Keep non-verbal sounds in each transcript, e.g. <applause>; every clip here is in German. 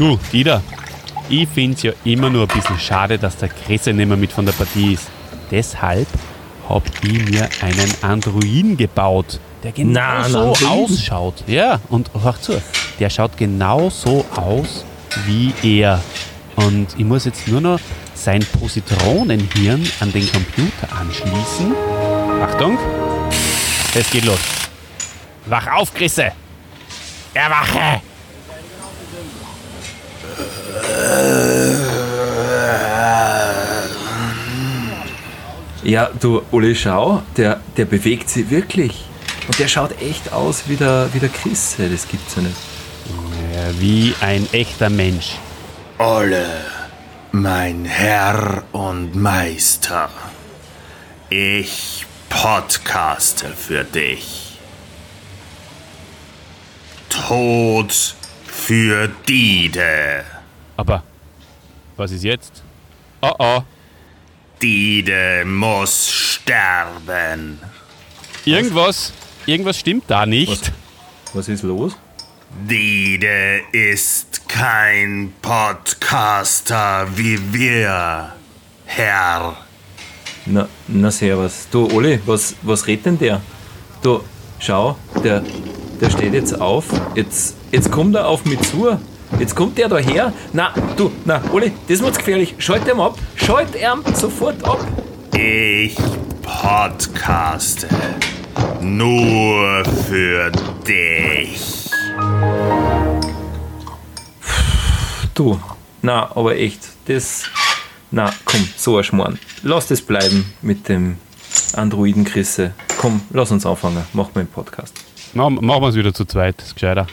Du, Dieter, ich finde es ja immer nur ein bisschen schade, dass der Kresse nicht mehr mit von der Partie ist. Deshalb habe ich mir einen Androiden gebaut, der genau Na, so Androiden? ausschaut. Ja, und hör zu, der schaut genau so aus wie er. Und ich muss jetzt nur noch sein Positronenhirn an den Computer anschließen. Achtung, es geht los. Wach auf, Chrisse! Erwache! Ja, du, Uli, schau, der, der bewegt sich wirklich. Und der schaut echt aus wie der, wie der Chris. Das gibt's ja nicht. Ja, wie ein echter Mensch. Olle, mein Herr und Meister, ich podcaste für dich. Tod für Dide. Aber was ist jetzt? Oh oh. Dide muss sterben. Irgendwas, irgendwas stimmt da nicht. Was ist los? Dide ist kein Podcaster wie wir, Herr. Na, na servus. Du, Uli, was, was redet denn der? Du, schau, der, der steht jetzt auf. Jetzt, jetzt kommt er auf mich zu. Jetzt kommt der da her. Na, du, na, Uli, das wird's gefährlich. Schalt ihn ab. Schalt ihn sofort ab. Ich podcaste nur für dich. Du, na, aber echt, das. Na, komm, so ein Schmarrn. Lass das bleiben mit dem Androiden Chrisse. Komm, lass uns anfangen. Mach mal einen Podcast. Machen machen wir es wieder zu zweit, das ist gescheiter.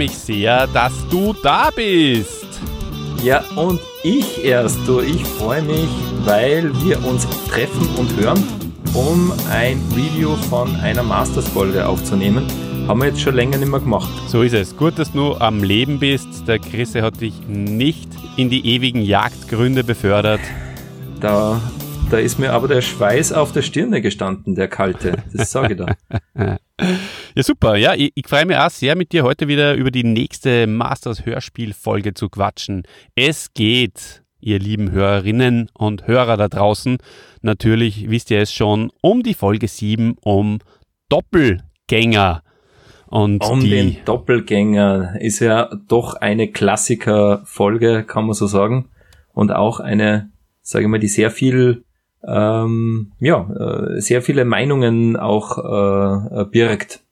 Mich sehr, dass du da bist. Ja, und ich erst, du, ich freue mich, weil wir uns treffen und hören, um ein Review von einer Masters-Folge aufzunehmen. Haben wir jetzt schon länger nicht mehr gemacht. So ist es. Gut, dass du am Leben bist. Der Chrisse hat dich nicht in die ewigen Jagdgründe befördert. Da, da ist mir aber der Schweiß auf der Stirne gestanden, der kalte. Das sage ich da. <laughs> Ja, super. Ja, ich, ich freue mich auch sehr, mit dir heute wieder über die nächste Masters-Hörspiel-Folge zu quatschen. Es geht, ihr lieben Hörerinnen und Hörer da draußen, natürlich, wisst ihr es schon, um die Folge 7, um Doppelgänger. Und Um die, den Doppelgänger ist ja doch eine Klassiker-Folge, kann man so sagen. Und auch eine, sage ich mal, die sehr viel, ähm, ja, äh, sehr viele Meinungen auch äh, äh, birgt.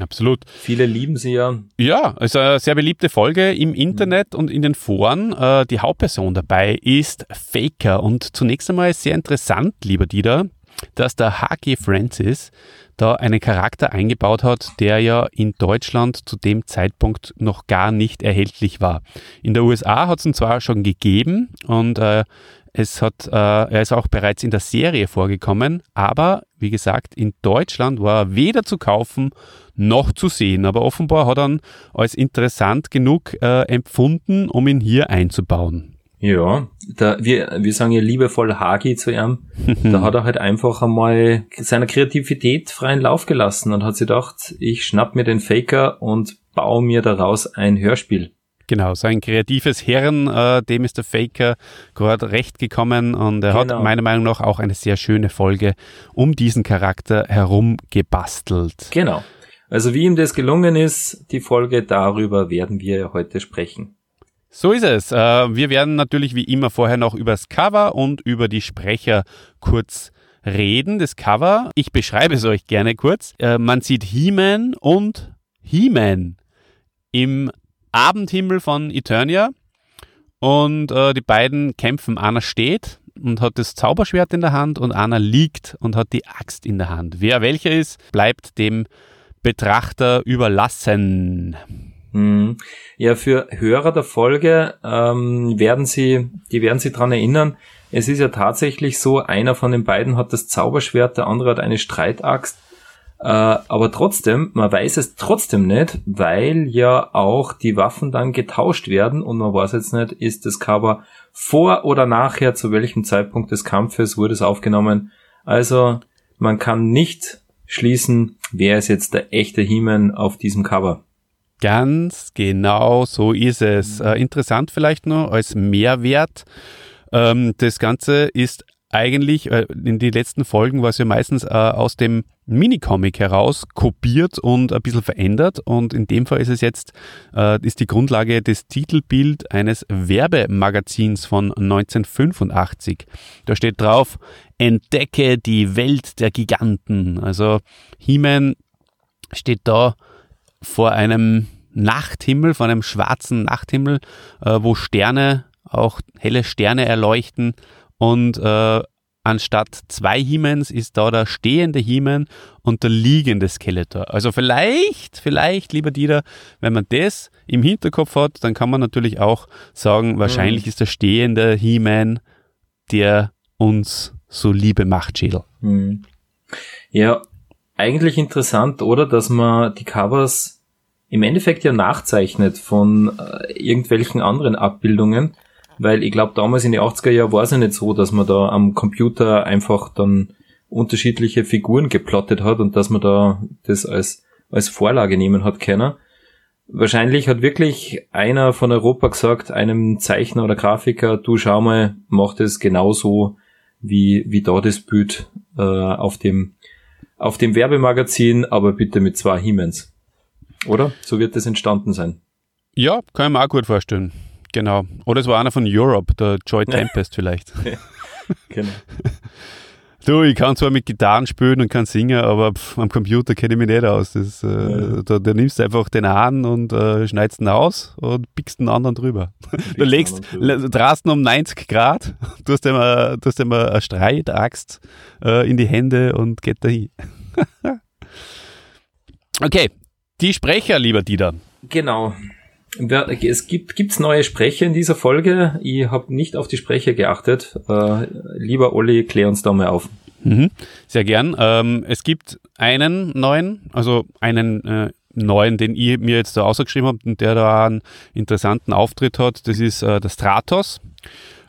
Absolut. Viele lieben sie ja. Ja, also eine sehr beliebte Folge im Internet und in den Foren. Äh, die Hauptperson dabei ist Faker. Und zunächst einmal ist sehr interessant, lieber Dieter, dass der H.G. Francis da einen Charakter eingebaut hat, der ja in Deutschland zu dem Zeitpunkt noch gar nicht erhältlich war. In der USA hat es ihn zwar schon gegeben und äh, es hat, äh, er ist auch bereits in der Serie vorgekommen, aber wie gesagt, in Deutschland war er weder zu kaufen noch zu sehen. Aber offenbar hat er ihn als interessant genug äh, empfunden, um ihn hier einzubauen. Ja, da, wir, wir sagen ja liebevoll Hagi zu ihm. <laughs> da hat er halt einfach einmal seiner Kreativität freien Lauf gelassen und hat sich gedacht, ich schnapp mir den Faker und baue mir daraus ein Hörspiel. Genau, so ein kreatives Hirn, äh, dem ist der Faker gerade recht gekommen und er Genau. hat meiner Meinung nach auch eine sehr schöne Folge um diesen Charakter herum gebastelt. Genau. Also wie ihm das gelungen ist, die Folge darüber werden wir heute sprechen. So ist es. Äh, wir werden natürlich wie immer vorher noch über das Cover und über die Sprecher kurz reden. Das Cover, ich beschreibe es euch gerne kurz. Äh, man sieht He-Man und He-Man im Abendhimmel von Eternia und äh, die beiden kämpfen. Einer steht und hat das Zauberschwert in der Hand und einer liegt und hat die Axt in der Hand. Wer welcher ist, bleibt dem Betrachter überlassen. Mhm. Ja, für Hörer der Folge ähm, werden Sie, die werden Sie dran erinnern. Es ist ja tatsächlich so, einer von den beiden hat das Zauberschwert, der andere hat eine Streitaxt. Äh, aber trotzdem, man weiß es trotzdem nicht, weil ja auch die Waffen dann getauscht werden und man weiß jetzt nicht, ist das Cover vor oder nachher, zu welchem Zeitpunkt des Kampfes wurde es aufgenommen. Also man kann nicht schließen, wer ist jetzt der echte He-Man auf diesem Cover. Ganz genau so ist es. Äh, interessant vielleicht nur als Mehrwert. Ähm, das Ganze ist eigentlich, äh, in den letzten Folgen war es ja meistens äh, aus dem Minicomic heraus kopiert und ein bisschen verändert und in dem Fall ist es jetzt, äh, ist die Grundlage des Titelbild eines Werbemagazins von 1985. Da steht drauf, entdecke die Welt der Giganten. Also He-Man steht da vor einem Nachthimmel, vor einem schwarzen Nachthimmel, äh, wo Sterne, auch helle Sterne erleuchten und äh, anstatt zwei Hemens ist da der stehende Hemen und der liegende Skeletor. Also vielleicht, vielleicht, lieber Dieter, wenn man das im Hinterkopf hat, dann kann man natürlich auch sagen, wahrscheinlich mhm. ist der stehende He-Man der uns so Liebe macht, Schädel. Mhm. Ja, eigentlich interessant, oder? Dass man die Covers im Endeffekt ja nachzeichnet von äh, irgendwelchen anderen Abbildungen weil ich glaube, damals in den 80er Jahren war es ja nicht so, dass man da am Computer einfach dann unterschiedliche Figuren geplottet hat und dass man da das als, als Vorlage nehmen hat können. Wahrscheinlich hat wirklich einer von Europa gesagt, einem Zeichner oder Grafiker, du schau mal, mach das genauso wie, wie da das Bild äh, auf dem auf dem Werbemagazin, aber bitte mit zwei Hiemens. Oder? So wird das entstanden sein. Ja, kann ich mir auch gut vorstellen. Genau. Oder es war einer von Europe, der Joy Tempest vielleicht. <laughs> genau. <laughs> Du, ich kann zwar mit Gitarren spielen und kann singen, aber pff, am Computer kenne ich mich nicht aus. Das, äh, ja. da, da, nimmst du einfach den an und äh, schneidest ihn aus und pickst den anderen drüber. Du <laughs> legst, drast ihn um 90 Grad, du hast ihm, du hast ihm eine Streitaxt äh, in die Hände und geht dahin. okay, die Sprecher, lieber Dieter. Genau. Es gibt gibt's neue Sprecher in dieser Folge. Ich habe nicht auf die Sprecher geachtet. Äh, lieber Olli, klär uns da mal auf. Mhm, sehr gern. Ähm, es gibt einen neuen, also einen äh, neuen, den ich mir jetzt da ausgeschrieben habe und der da einen interessanten Auftritt hat. Das ist äh, der Stratos.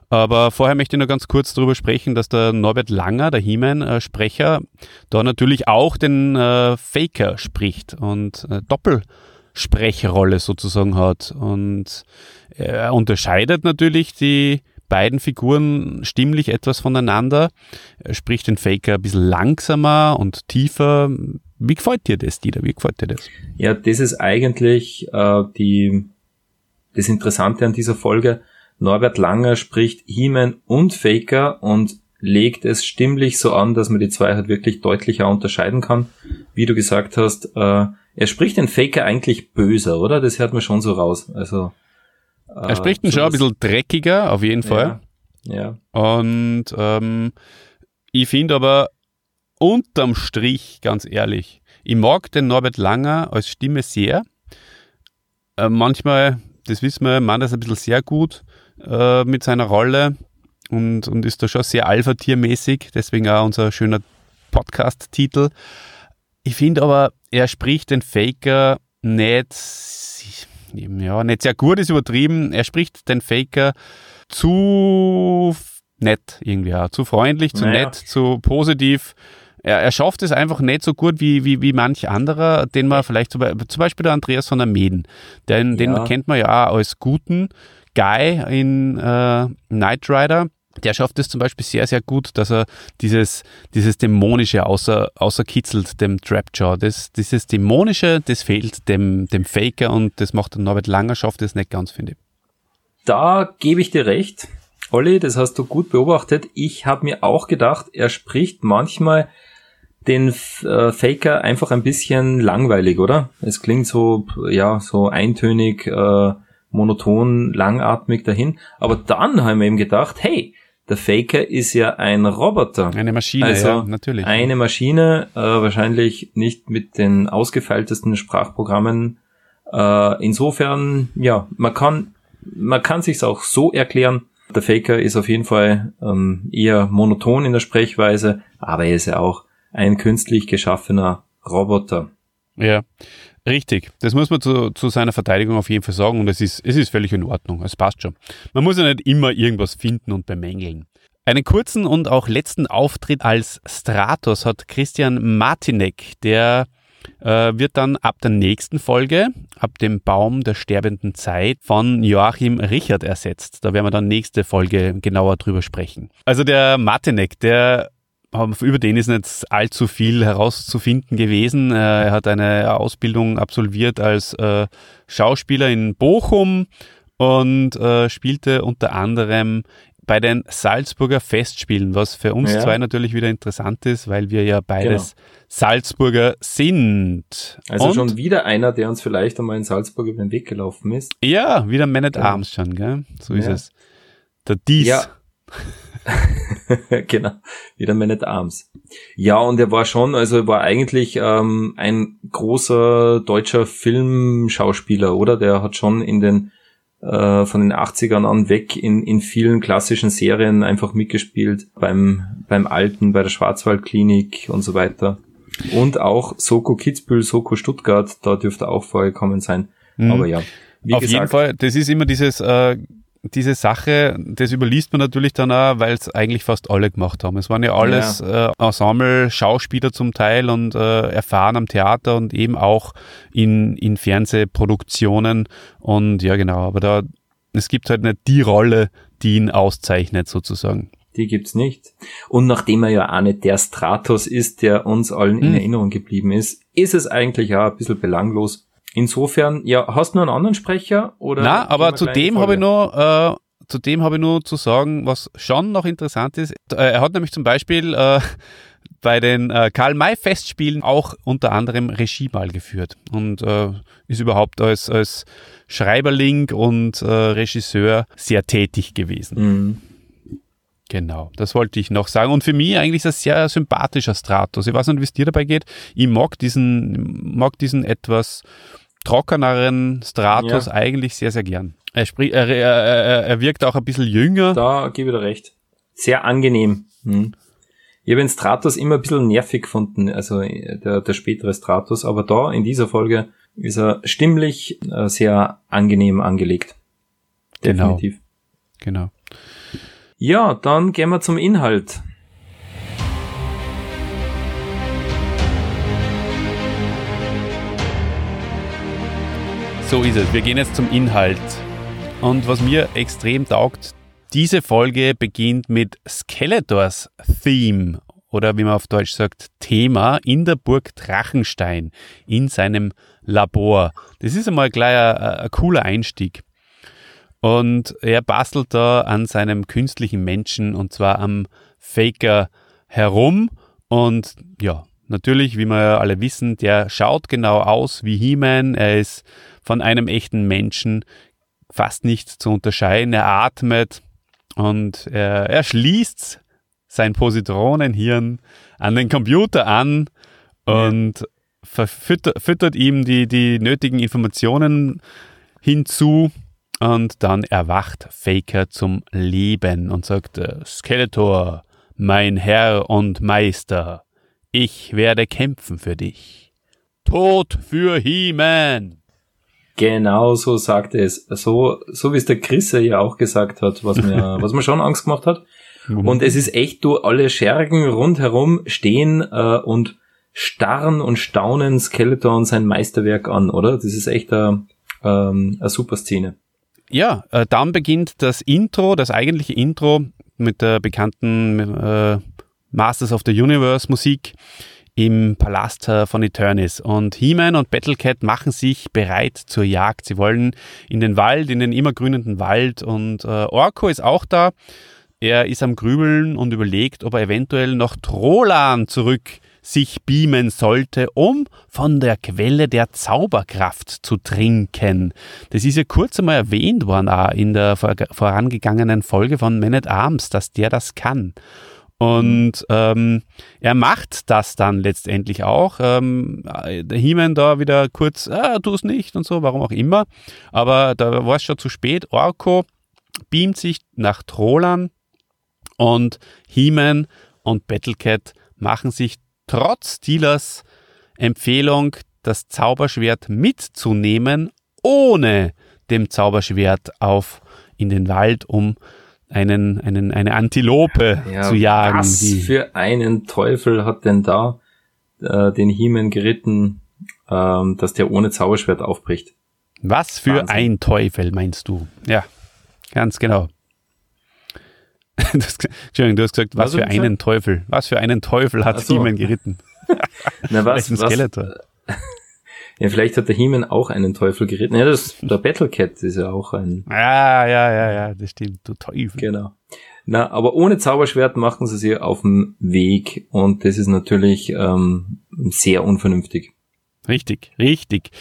Aber vorher möchte ich noch ganz kurz darüber sprechen, dass der Norbert Langer, der He-Man-Sprecher, da natürlich auch den äh, Faker spricht und äh, Doppel Sprechrolle sozusagen hat. Und er unterscheidet natürlich die beiden Figuren stimmlich etwas voneinander. Er spricht den Faker ein bisschen langsamer und tiefer. Wie gefällt dir das, Dieter? Wie gefällt dir das? Ja, das ist eigentlich äh, die, das Interessante an dieser Folge. Norbert Langer spricht He-Man und Faker und legt es stimmlich so an, dass man die zwei halt wirklich deutlicher unterscheiden kann. Wie du gesagt hast, äh, er spricht den Faker eigentlich böser, oder? Das hört man schon so raus. Also, äh, er spricht ihn schon ein bisschen dreckiger, auf jeden Fall. Ja. ja. Und ähm, ich finde aber unterm Strich, ganz ehrlich, ich mag den Norbert Langer als Stimme sehr. Äh, manchmal, das wissen wir, man das ein bisschen sehr gut äh, mit seiner Rolle und, und ist da schon sehr Alpha-Tier-mäßig, deswegen auch unser schöner Podcast-Titel. Ich finde aber, er spricht den Faker nicht, ja, nicht sehr gut, ist übertrieben. Er spricht den Faker zu nett irgendwie, auch. zu freundlich, zu naja. nett, zu positiv. Er, er schafft es einfach nicht so gut wie, wie, wie manch anderer, den man vielleicht zum Beispiel der Andreas von der Meden, den, ja. den kennt man ja auch als guten Guy in äh, Knight Rider der schafft es zum Beispiel sehr, sehr gut, dass er dieses, dieses Dämonische außer, außerkitzelt, dem Trapjaw. Das, dieses Dämonische, das fehlt dem, dem Faker und das macht Norbert Langer, schafft es nicht ganz, finde ich. Da gebe ich dir recht. Olli, das hast du gut beobachtet. Ich habe mir auch gedacht, er spricht manchmal den äh, Faker einfach ein bisschen langweilig, oder? Es klingt so, ja, so eintönig, äh, monoton, langatmig dahin. Aber dann haben wir ihm gedacht, hey, der Faker ist ja ein Roboter. Eine Maschine, also ja, natürlich. Eine Maschine, äh, wahrscheinlich nicht mit den ausgefeiltesten Sprachprogrammen Äh, insofern, ja, man kann, man kann sich's auch so erklären. Der Faker ist auf jeden Fall ähm, eher monoton in der Sprechweise, aber er ist ja auch ein künstlich geschaffener Roboter. Ja, richtig. Das muss man zu, zu seiner Verteidigung auf jeden Fall sagen und es ist, es ist völlig in Ordnung. Es passt schon. Man muss ja nicht immer irgendwas finden und bemängeln. Einen kurzen und auch letzten Auftritt als Stratos hat Christian Martinek, der äh, wird dann ab der nächsten Folge, ab dem Baum der sterbenden Zeit, von Joachim Richard ersetzt. Da werden wir dann nächste Folge genauer drüber sprechen. Also der Martinek, der über den ist nicht allzu viel herauszufinden gewesen. Äh, er hat eine Ausbildung absolviert als äh, Schauspieler in Bochum und äh, spielte unter anderem bei den Salzburger Festspielen, was für uns ja. zwei natürlich wieder interessant ist, weil wir ja beides genau. Salzburger sind. Also Und schon wieder einer, der uns vielleicht einmal in Salzburg über den Weg gelaufen ist. Ja, wieder Man at Arms schon, gell? So ist ja. es. Der Dies. Ja. <laughs> <laughs> genau, wieder Man at Arms. Ja, und er war schon, also er war eigentlich ähm, ein großer deutscher Filmschauspieler, oder? Der hat schon in den äh, von den 80ern an weg in, in vielen klassischen Serien einfach mitgespielt, beim, beim Alten, bei der Schwarzwaldklinik und so weiter. Und auch Soko Kitzbühel, Soko Stuttgart, da dürfte auch vorgekommen sein. Mhm. Aber ja. Wie Auf gesagt, jeden Fall, das ist immer dieses äh, diese Sache, das überliest man natürlich dann auch, weil es eigentlich fast alle gemacht haben. Es waren ja alles ja. Äh, Ensemble-Schauspieler zum Teil und äh, erfahren am Theater und eben auch in, in Fernsehproduktionen. Und ja, genau, aber da, es gibt halt nicht die Rolle, die ihn auszeichnet, sozusagen. Die gibt's nicht. Und nachdem er ja auch nicht der Stratos ist, der uns allen hm. in Erinnerung geblieben ist, ist es eigentlich auch ein bisschen belanglos, Insofern, ja, hast du noch einen anderen Sprecher? Oder Na, aber zu dem habe ich noch, äh, zu dem habe ich nur zu sagen, was schon noch interessant ist. Äh, er hat nämlich zum Beispiel äh, <laughs> bei den äh, Karl-May-Festspielen auch unter anderem Regie mal geführt und äh, ist überhaupt als, als Schreiberling und äh, Regisseur sehr tätig gewesen. Mhm. Genau, das wollte ich noch sagen. Und für mich eigentlich ist das sehr sympathischer Stratus. Ich weiß nicht, wie es dir dabei geht. Ich mag diesen, mag diesen etwas trockeneren Stratos ja. eigentlich sehr, sehr gern. Er, sprich, er, er, er, wirkt auch ein bisschen jünger. Da gebe ich dir recht. Sehr angenehm. Hm. Ich habe den Stratos immer ein bisschen nervig gefunden, also der, der spätere Stratos, aber da in dieser Folge ist er stimmlich äh, sehr angenehm angelegt. Genau. Definitiv. Genau. Ja, dann gehen wir zum Inhalt. So ist es. Wir gehen jetzt zum Inhalt. Und was mir extrem taugt, diese Folge beginnt mit Skeletors Theme oder wie man auf Deutsch sagt, Thema in der Burg Drachenstein in seinem Labor. Das ist einmal gleich ein, ein cooler Einstieg. Und er bastelt da an seinem künstlichen Menschen und zwar am Faker herum. Und ja, natürlich, wie wir ja alle wissen, der schaut genau aus wie He-Man. Er ist von einem echten Menschen fast nicht zu unterscheiden. Er atmet und er, er schließt sein Positronenhirn an den Computer an und verfüttert, füttert ihm die, die nötigen Informationen hinzu und dann erwacht Faker zum Leben und sagt, Skeletor, mein Herr und Meister, ich werde kämpfen für dich. Tod für He-Man! Genau so sagt es. So, so wie es der Chrisse ja auch gesagt hat, was mir, <laughs> was mir schon Angst gemacht hat. Mhm. Und es ist echt, du, alle Schergen rundherum stehen äh, und starren und staunen Skeleton sein Meisterwerk an, oder? Das ist echt eine, ähm, eine super Szene. Ja, äh, dann beginnt das Intro, das eigentliche Intro mit der bekannten äh, Masters of the Universe Musik im Palast von Eternis. Und He-Man und Battlecat machen sich bereit zur Jagd. Sie wollen in den Wald, in den immergrünenden Wald. Und äh, Orko ist auch da. Er ist am Grübeln und überlegt, ob er eventuell noch Trolan zurück sich beamen sollte, um von der Quelle der Zauberkraft zu trinken. Das ist ja kurz einmal erwähnt worden auch in der vorangegangenen Folge von Man at Arms, dass der das kann. Und ähm, er macht das dann letztendlich auch. Ähm, der He-Man da wieder kurz, ah, tu es nicht und so, warum auch immer. Aber da war es schon zu spät. Orko beamt sich nach Trolan und He-Man und Battlecat machen sich trotz Steelers Empfehlung, das Zauberschwert mitzunehmen, ohne dem Zauberschwert auf in den Wald, um einen, einen, eine Antilope Ja, zu jagen. Was die- für einen Teufel hat denn da äh, den He-Man geritten, ähm, dass der ohne Zauberschwert aufbricht? Was für Wahnsinn. ein Teufel meinst du? Ja, ganz genau. <laughs> Das, Entschuldigung, du hast gesagt, was Was hab für einen Teufel? Was für einen Teufel hat Ach so. He-Man geritten? <laughs> Na, was, Vielleicht ein was, Skeletor. Ja, vielleicht hat der He-Man auch einen Teufel geritten. Ja, das, der Battlecat ist ja auch ein, Ja, ja, ja, ja, das stimmt. Du Teufel. genau. Na, aber ohne Zauberschwert machen sie sich auf den Weg und das ist natürlich ähm, sehr unvernünftig. Richtig, richtig.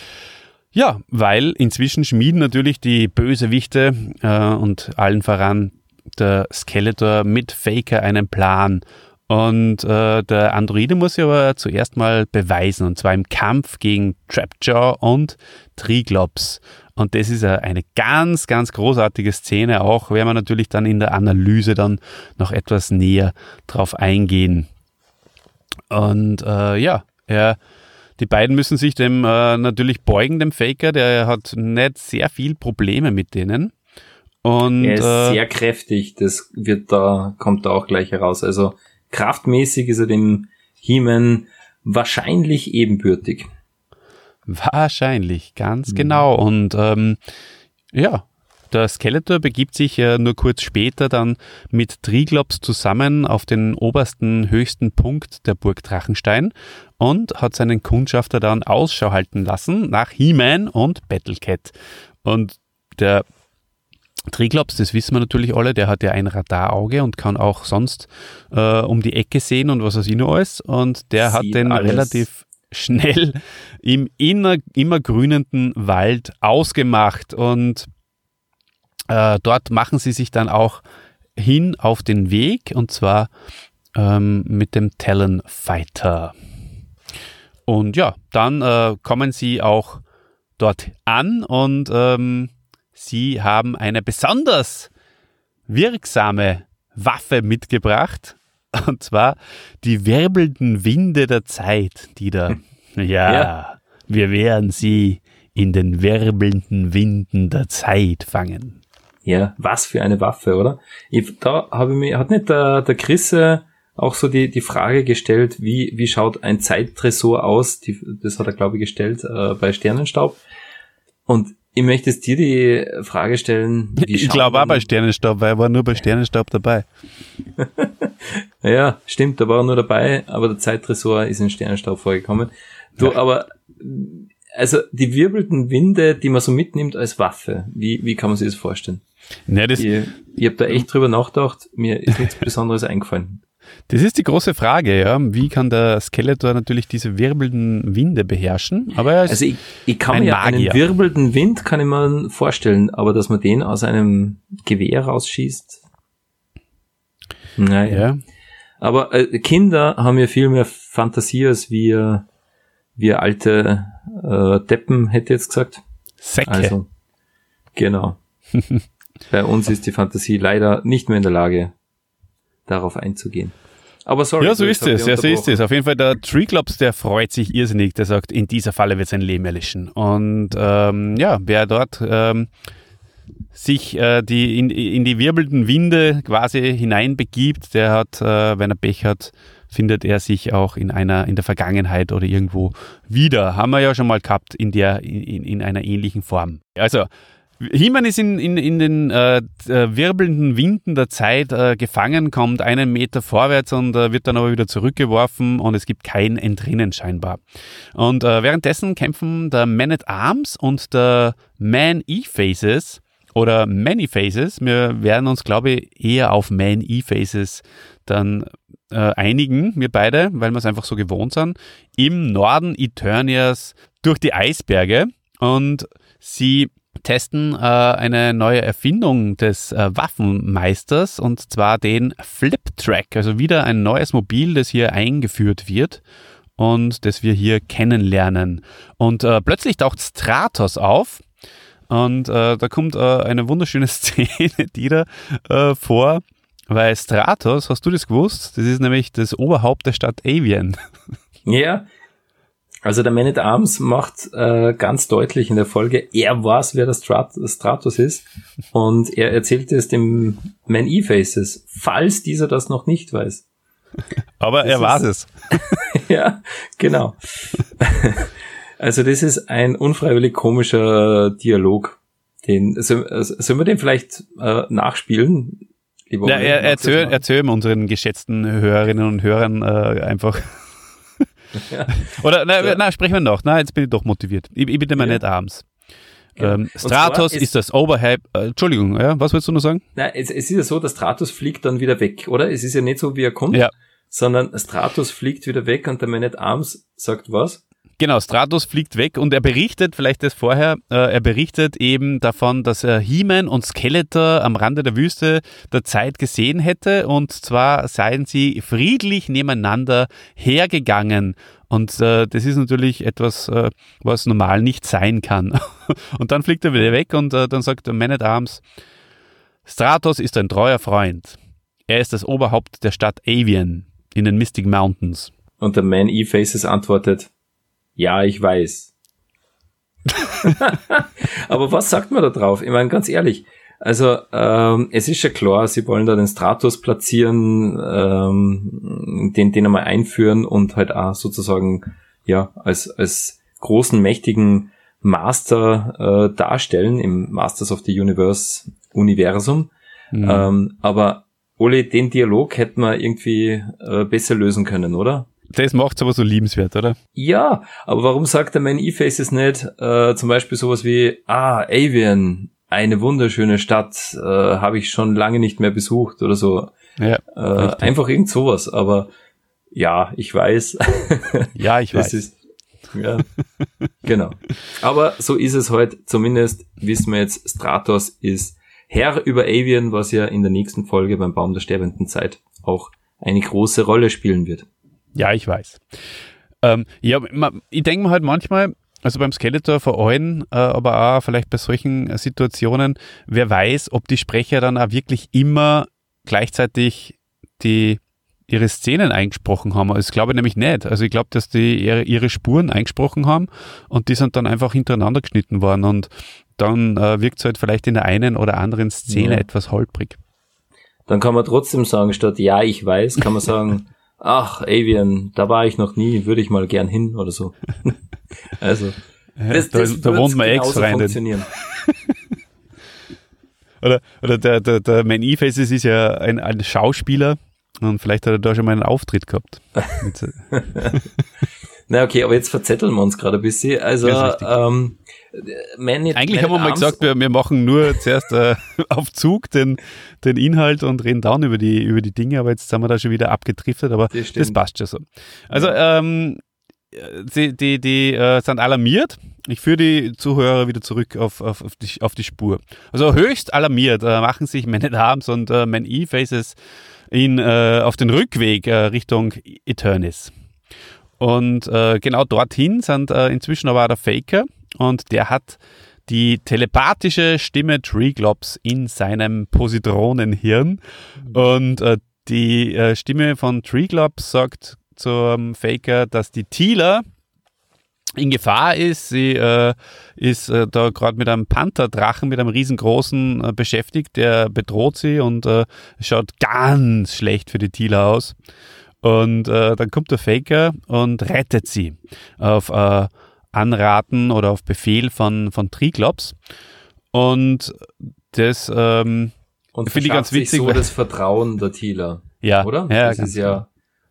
Ja, weil inzwischen schmieden natürlich die Bösewichte äh, und allen voran der Skeletor mit Faker einen Plan. Und äh, der Androide muss sich aber zuerst mal beweisen, und zwar im Kampf gegen Trapjaw und Triglops. Und das ist eine ganz, ganz großartige Szene. Auch werden wir natürlich dann in der Analyse dann noch etwas näher drauf eingehen. Und äh, ja, er, die beiden müssen sich dem äh, natürlich beugen, dem Faker. Der hat nicht sehr viel Probleme mit denen. Und Er ist äh, sehr kräftig, das wird da, kommt da auch gleich heraus. Also kraftmäßig ist er dem He-Man wahrscheinlich ebenbürtig. Wahrscheinlich, Mhm. ganz genau. Und ähm, ja, der Skeletor begibt sich äh, nur kurz später dann mit Triglops zusammen auf den obersten, höchsten Punkt der Burg Drachenstein und hat seinen Kundschafter dann Ausschau halten lassen nach He-Man und Battlecat. Und der Triglops, das wissen wir natürlich alle, der hat ja ein Radarauge und kann auch sonst äh, um die Ecke sehen und was weiß ich noch alles. Und der hat Sieht den alles. relativ schnell im inner, immer grünenden Wald ausgemacht. Und äh, dort machen sie sich dann auch hin auf den Weg und zwar ähm, mit dem Talon Fighter. Und ja, dann äh, kommen sie auch dort an und ähm, sie haben eine besonders wirksame Waffe mitgebracht. <laughs> Und zwar die wirbelnden Winde der Zeit, die da. <laughs> Ja, Ja. wir werden sie in den wirbelnden Winden der Zeit fangen. Ja, was für eine Waffe, oder? Ich, da habe ich mir, hat nicht der, der Chris äh, auch so die, die Frage gestellt, wie, wie schaut ein Zeittresor aus? Die, das hat er, glaube ich, gestellt äh, bei Sternenstaub. Und ich möchte jetzt dir die Frage stellen, Ich glaube auch bei Sternenstaub, weil er war nur bei Sternenstaub dabei. <laughs> Ja, stimmt, da war er nur dabei, aber der Zeittresor ist in Sternenstaub vorgekommen. Du, aber also die wirbelnden Winde, die man so mitnimmt als Waffe, wie, wie kann man sich das vorstellen? Ne, das, Ich, ich habe da echt drüber nachgedacht, mir ist <laughs> nichts Besonderes eingefallen. Das ist die große Frage, ja. Wie kann der Skeletor natürlich diese wirbelnden Winde beherrschen? Aber er ist, Also ich, ich kann Ein mir ja Magier. einen wirbelnden Wind kann ich mir vorstellen, aber dass man den aus einem Gewehr rausschießt, naja. ja, Aber äh, Kinder haben ja viel mehr Fantasie als wir, wir alte äh, Deppen, hätte ich jetzt gesagt. Säcke. Also, genau. <laughs> Bei uns ist die Fantasie leider nicht mehr in der Lage, darauf einzugehen. Aber sorry. ja, so ist es. Ja, so ist es. Auf jeden Fall, der Treeclops, der freut sich irrsinnig. Der sagt, in dieser Falle wird sein Leben erlischen. Und ähm, ja, wer dort ähm, sich äh, die, in, in die wirbelnden Winde quasi hineinbegibt, der hat, äh, wenn er Pech hat, findet er sich auch in einer, in der Vergangenheit oder irgendwo wieder. Haben wir ja schon mal gehabt in der, in, in einer ähnlichen Form. Also, He-Man ist in, in, in den äh, äh, wirbelnden Winden der Zeit äh, gefangen, kommt einen Meter vorwärts und äh, wird dann aber wieder zurückgeworfen und es gibt kein Entrinnen scheinbar. Und äh, währenddessen kämpfen der Man at Arms und der Man E-Faces oder Many Faces. Wir werden uns, glaube ich, eher auf Man E-Faces dann äh, einigen, wir beide, weil wir es einfach so gewohnt sind, im Norden Eternias durch die Eisberge und sie testen äh, eine neue Erfindung des äh, Waffenmeisters und zwar den Flip Track, also wieder ein neues Mobil, das hier eingeführt wird und das wir hier kennenlernen. Und äh, plötzlich taucht Stratos auf und äh, da kommt äh, eine wunderschöne <laughs> Szene, die da äh, vor, weil Stratos, hast du das gewusst? Das ist nämlich das Oberhaupt der Stadt Avian. Ja, also der Man at Arms macht äh, ganz deutlich in der Folge, er weiß, wer der Strat Stratus ist und er erzählt es dem Man E-Faces, falls dieser das noch nicht weiß. Aber das er weiß es. <laughs> ja, genau. also das ist ein unfreiwillig komischer Dialog. Den, sollen wir den vielleicht äh, nachspielen? Ja, er, erzähl, erzähl unseren geschätzten Hörerinnen und Hörern äh, einfach ja. <laughs> Oder, na, so. na, sprechen wir noch. Na, jetzt bin ich doch motiviert. Ich, ich bitte mal ja. nicht abends. Ähm, Stratos ist, ist, das Overhype. Äh, Entschuldigung, ja, was willst du noch sagen? Na, es, es, ist ja so, dass Stratos fliegt dann wieder weg, oder? Es ist ja nicht so, wie er kommt, ja. sondern Stratos fliegt wieder weg und der Man at Arms sagt was? Genau, Stratos fliegt weg und er berichtet, vielleicht das vorher, äh, er berichtet eben davon, dass er He-Man und Skeletor am Rande der Wüste der Zeit gesehen hätte und zwar seien sie friedlich nebeneinander hergegangen. Und äh, das ist natürlich etwas, äh, was normal nicht sein kann. <laughs> und dann fliegt er wieder weg und äh, dann sagt Man at Arms, Stratos ist ein treuer Freund. Er ist das Oberhaupt der Stadt Avian in den Mystic Mountains. Und der Man E-Faces antwortet, ja, ich weiß. <laughs> Aber was sagt man da drauf? Ich meine, ganz ehrlich, also ähm, es ist ja klar, sie wollen da den Stratus platzieren, ähm, den, den einmal einführen und halt auch sozusagen ja als, als großen, mächtigen Master äh, darstellen im Masters of the Universe Universum. Mhm. Ähm, aber Ole, den Dialog hätten wir irgendwie äh, besser lösen können, oder? Das macht's aber so liebenswert, oder? Ja, aber warum sagt der Man E-Faces nicht äh, zum Beispiel sowas wie, ah, Avian, eine wunderschöne Stadt, äh, habe ich schon lange nicht mehr besucht oder so. Ja, äh, einfach irgend sowas, aber ja, ich weiß. <laughs> Ja, ich weiß. Ist, ja, genau. Aber so ist es heute. Zumindest wissen wir jetzt, Stratos ist Herr über Avian, was ja in der nächsten Folge beim Baum der sterbenden Zeit auch eine große Rolle spielen wird. Ja, ich weiß. Ähm, ja, ich denke mir halt manchmal, also beim Skeletor vor allem, äh, aber auch vielleicht bei solchen Situationen, wer weiß, ob die Sprecher dann auch wirklich immer gleichzeitig die ihre Szenen eingesprochen haben. Das glaube ich nämlich nicht. Also ich glaube, dass die ihre, ihre, Spuren eingesprochen haben und die sind dann einfach hintereinander geschnitten worden und dann äh, wirkt es halt vielleicht in der einen oder anderen Szene ja. etwas holprig. Dann kann man trotzdem sagen, statt ja, ich weiß, kann man sagen, <laughs> ach, Avian, da war ich noch nie, würde ich mal gern hin oder so. <laughs> also, das, das da, da wohnt man Ex-Freundin. <laughs> oder oder der, der, der Man E-Faces ist ja ein, ein Schauspieler und vielleicht hat er da schon mal einen Auftritt gehabt. <laughs> Na okay, aber jetzt verzetteln wir uns gerade ein bisschen. Also ähm, Man Eigentlich Man haben wir mal gesagt, wir, wir machen nur <laughs> zuerst äh, auf Zug den, den Inhalt und reden dann über die, über die Dinge, aber jetzt sind wir da schon wieder abgedriftet, aber das, das passt schon so. Also ähm, die, die, die äh, sind alarmiert. Ich führe die Zuhörer wieder zurück auf, auf, auf, die, auf die Spur. Also höchst alarmiert äh, machen sich Man at Arms und äh, Man E-Faces in, äh, auf den Rückweg äh, Richtung Eternis. Und äh, genau dorthin sind äh, inzwischen aber auch der Faker und der hat die telepathische Stimme Triglops in seinem Positronenhirn. Und äh, die äh, Stimme von Triglops sagt zum Faker, dass die Thieler in Gefahr ist. Sie äh, ist äh, da gerade mit einem Pantherdrachen, mit einem riesengroßen äh, beschäftigt, der bedroht sie und äh, schaut ganz schlecht für die Thieler aus. Und äh, dann kommt der Faker und rettet sie auf äh, Anraten oder auf Befehl von, von Triklops. Und das ähm, finde ich ganz witzig. so das Vertrauen der Thieler. <laughs> Ja, oder? Ja, das ist ja genau.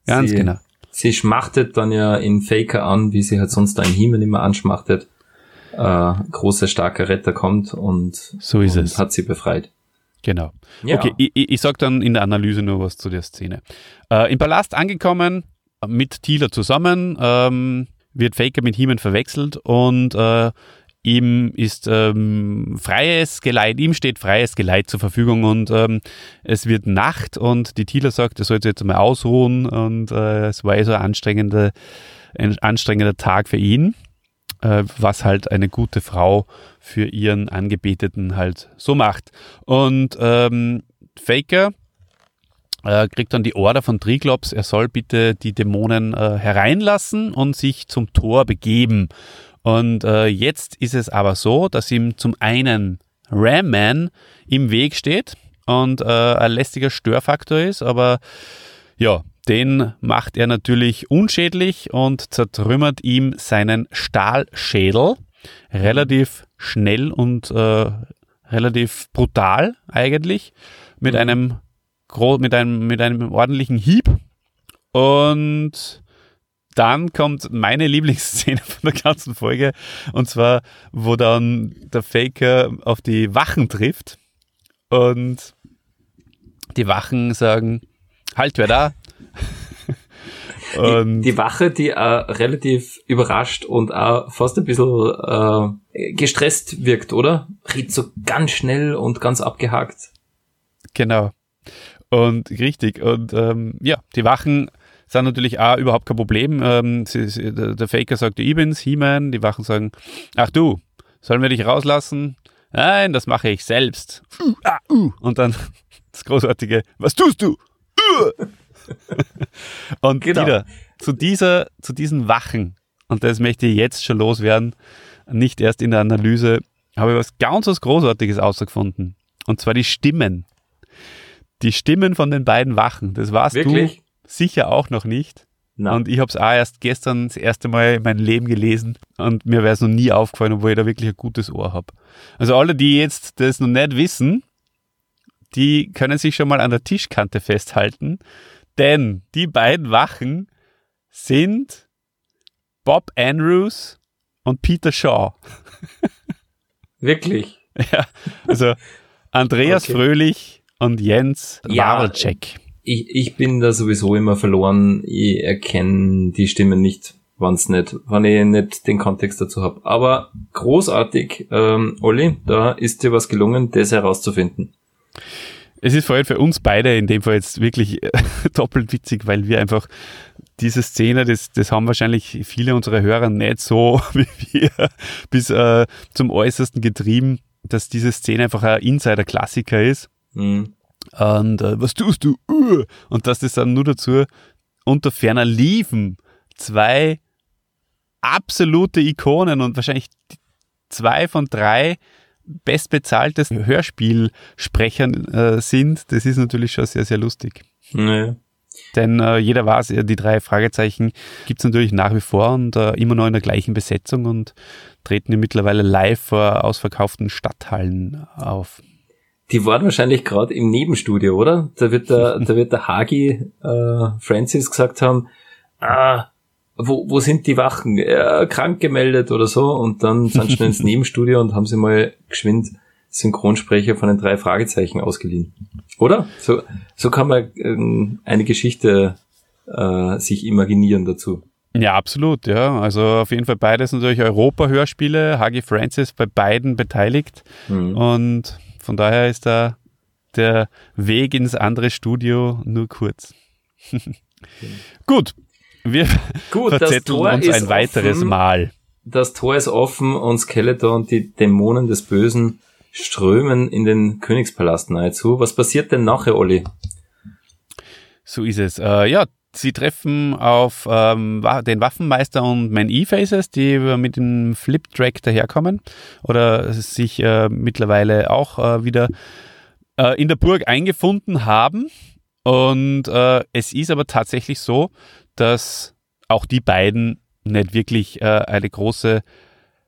ganz sie, genau. Sie schmachtet dann ja in Faker an, wie sie halt sonst ein Heeman immer anschmachtet. Äh, großer, starker Retter kommt und, so ist und es. hat sie befreit. Genau. Ja. Okay, ich, ich sage dann in der Analyse nur was zu der Szene. Äh, Im Palast angekommen, mit Thieler zusammen, ähm, wird Faker mit Heeman verwechselt und äh, ihm ist ähm, freies Geleit, ihm steht freies Geleit zur Verfügung und ähm, es wird Nacht und die Tila sagt, er sollte jetzt mal ausruhen und äh, es war eh so ein anstrengender, ein anstrengender Tag für ihn, äh, was halt eine gute Frau für ihren Angebeteten halt so macht. Und ähm, Faker äh, kriegt dann die Order von Triglops, er soll bitte die Dämonen äh, hereinlassen und sich zum Tor begeben. Und äh, jetzt ist es aber so, dass ihm zum einen Ram-Man im Weg steht und äh, ein lästiger Störfaktor ist, aber ja, den macht er natürlich unschädlich und zertrümmert ihm seinen Stahlschädel relativ schnell und äh, relativ brutal eigentlich mit einem mit einem mit einem ordentlichen Hieb und dann kommt meine Lieblingsszene <laughs> von der ganzen Folge und zwar, wo dann der Faker auf die Wachen trifft und die Wachen sagen, halt, wer da? die, die, Wache, die äh, relativ überrascht und auch fast ein bisschen äh, gestresst wirkt, oder? Redet so ganz schnell und ganz abgehakt. Genau. Und richtig. Und ähm, ja, die Wachen sind natürlich auch überhaupt kein Problem. Ähm, sie, sie, der Faker sagt, ich bin's, He-Man. Die Wachen sagen, ach du, sollen wir dich rauslassen? Nein, das mache ich selbst. Uh, ah, uh. Und dann <laughs> das großartige, was tust du? Uh. <laughs> und genau. wieder zu dieser, zu diesen Wachen, und das möchte ich jetzt schon loswerden, nicht erst in der Analyse, habe ich was ganz was Großartiges ausgefunden. Und zwar die Stimmen. Die Stimmen von den beiden Wachen. Das warst Wirklich? du sicher auch noch nicht. Nein. Und ich habe es auch erst gestern das erste Mal in meinem Leben gelesen und mir wäre es noch nie aufgefallen, obwohl ich da wirklich ein gutes Ohr habe. Also alle, die jetzt das noch nicht wissen, die können sich schon mal an der Tischkante festhalten, denn die beiden Wachen sind Bob Andrews und Peter Shaw. Wirklich? <laughs> Ja, also Andreas okay. Fröhlich und Jens ja, Warcek ich, ich bin da sowieso immer verloren. Ich erkenne die Stimmen nicht, wann's nicht, wenn ich nicht den Kontext dazu habe. Aber großartig, ähm, Olli, da ist dir was gelungen, das herauszufinden. Es ist vor allem für uns beide in dem Fall jetzt wirklich <laughs> doppelt witzig, weil wir einfach diese Szene, das, das haben wahrscheinlich viele unserer Hörer nicht so <laughs> wie wir bis äh, zum Äußersten getrieben, dass diese Szene einfach ein Insider-Klassiker ist. Mhm. Und äh, was tust du? Uh! Und dass das dann nur dazu unter ferner liefen zwei absolute Ikonen und wahrscheinlich zwei von drei bestbezahltesten Hörspielsprechern äh, sind, das ist natürlich schon sehr, sehr lustig. Nee. Denn äh, jeder weiß, die drei Fragezeichen gibt es natürlich nach wie vor und äh, immer noch in der gleichen Besetzung und treten mittlerweile live vor ausverkauften Stadthallen auf. Die waren wahrscheinlich gerade im Nebenstudio, oder? Da wird der, <laughs> da wird der Hagi äh, Francis gesagt haben, ah, wo, wo sind die Wachen? Äh, krank gemeldet oder so. Und dann sind sie schnell ins <laughs> Nebenstudio und haben sie mal geschwind Synchronsprecher von den drei Fragezeichen ausgeliehen. Oder? So, so kann man ähm, eine Geschichte äh, sich imaginieren dazu. Ja, absolut, ja. Also auf jeden Fall beides natürlich Europa-Hörspiele. Hagi Francis bei beiden beteiligt. Mhm. Und von daher ist da der Weg ins andere Studio nur kurz. <laughs> Gut, wir Gut, verzetteln uns ein weiteres offen. Mal. Das Tor ist offen und Skeletor und die Dämonen des Bösen strömen in den Königspalast nahezu. Was passiert denn nachher, Olli? So ist es. Äh, ja, Sie treffen auf ähm, den Waffenmeister und Man E-Faces, die mit dem Flip-Track daherkommen oder sich äh, mittlerweile auch äh, wieder äh, in der Burg eingefunden haben. Und äh, es ist aber tatsächlich so, dass auch die beiden nicht wirklich äh, eine große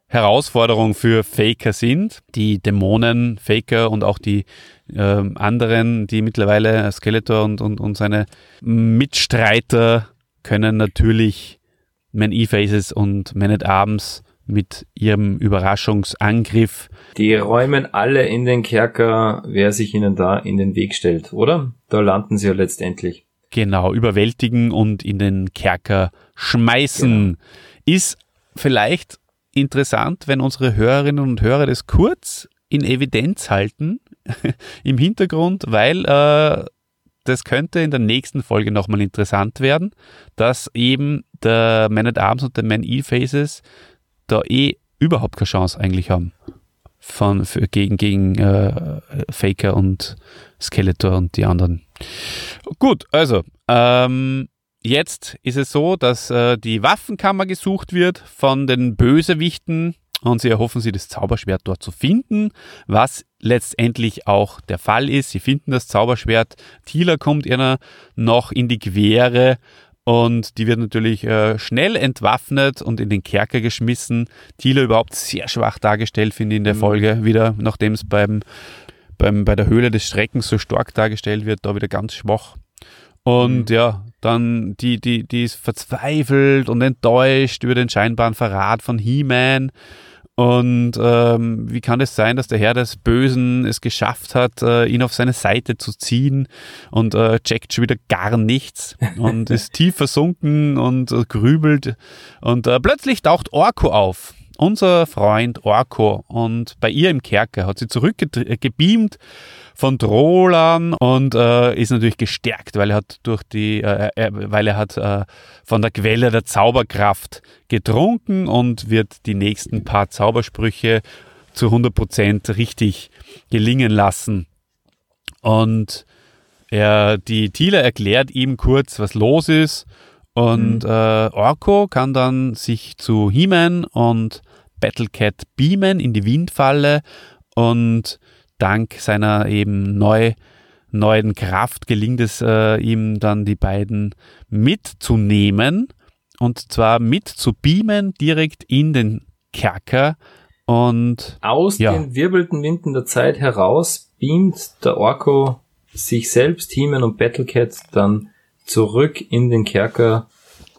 Herausforderung für Faker sind. Die Dämonen, Faker und auch die äh, anderen, die mittlerweile Skeletor und, und, und seine Mitstreiter können natürlich Man E-Faces und Man at Arms mit ihrem Überraschungsangriff. Die räumen alle in den Kerker, wer sich ihnen da in den Weg stellt, oder? Da landen sie ja letztendlich. Genau, überwältigen und in den Kerker schmeißen. Genau. Ist vielleicht interessant, wenn unsere Hörerinnen und Hörer das kurz in Evidenz halten <laughs> im Hintergrund, weil äh, das könnte in der nächsten Folge nochmal interessant werden, dass eben der Man at Arms und der Man E-Faces da eh überhaupt keine Chance eigentlich haben von, für, gegen, gegen äh, Faker und Skeletor und die anderen. Gut, also ähm, jetzt ist es so, dass äh, die Waffenkammer gesucht wird von den Bösewichten und sie erhoffen sich das Zauberschwert dort zu finden, was letztendlich auch der Fall ist. Sie finden das Zauberschwert. Tila kommt ihnen noch in die Quere und die wird natürlich äh, schnell entwaffnet und in den Kerker geschmissen. Tila überhaupt sehr schwach dargestellt, finde ich in der mhm. Folge wieder, nachdem es beim, beim, bei der Höhle des Schreckens so stark dargestellt wird, da wieder ganz schwach. Und mhm. ja, dann die, die, die ist verzweifelt und enttäuscht über den scheinbaren Verrat von He-Man und ähm, wie kann es sein, dass der Herr des Bösen es geschafft hat, äh, ihn auf seine Seite zu ziehen und äh, checkt schon wieder gar nichts und <laughs> ist tief versunken und äh, grübelt. Und äh, plötzlich taucht Orko auf unser Freund Orko und bei ihr im Kerker hat sie zurückgebeamt von Drolan und äh, ist natürlich gestärkt, weil er hat durch die, äh, äh, weil er hat äh, von der Quelle der Zauberkraft getrunken und wird die nächsten paar Zaubersprüche zu 100% richtig gelingen lassen. Und er, die Tila erklärt ihm kurz, was los ist und mhm. äh, Orko kann dann sich zu He-Man und Battlecat beamen in die Windfalle und dank seiner eben neu, neuen Kraft gelingt es äh, ihm dann, die beiden mitzunehmen und zwar mit zu beamen direkt in den Kerker und aus ja. den wirbelnden Winden der Zeit heraus beamt der Orko sich selbst, He-Man und Battlecat dann zurück in den Kerker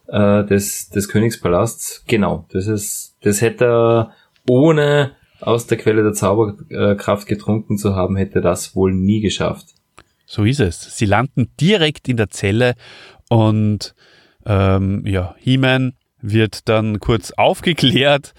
äh, des, des Königspalasts. Genau, das ist, das hätte er ohne aus der Quelle der Zauberkraft getrunken zu haben, hätte das wohl nie geschafft. So ist es. Sie landen direkt in der Zelle und ähm, ja, He-Man wird dann kurz aufgeklärt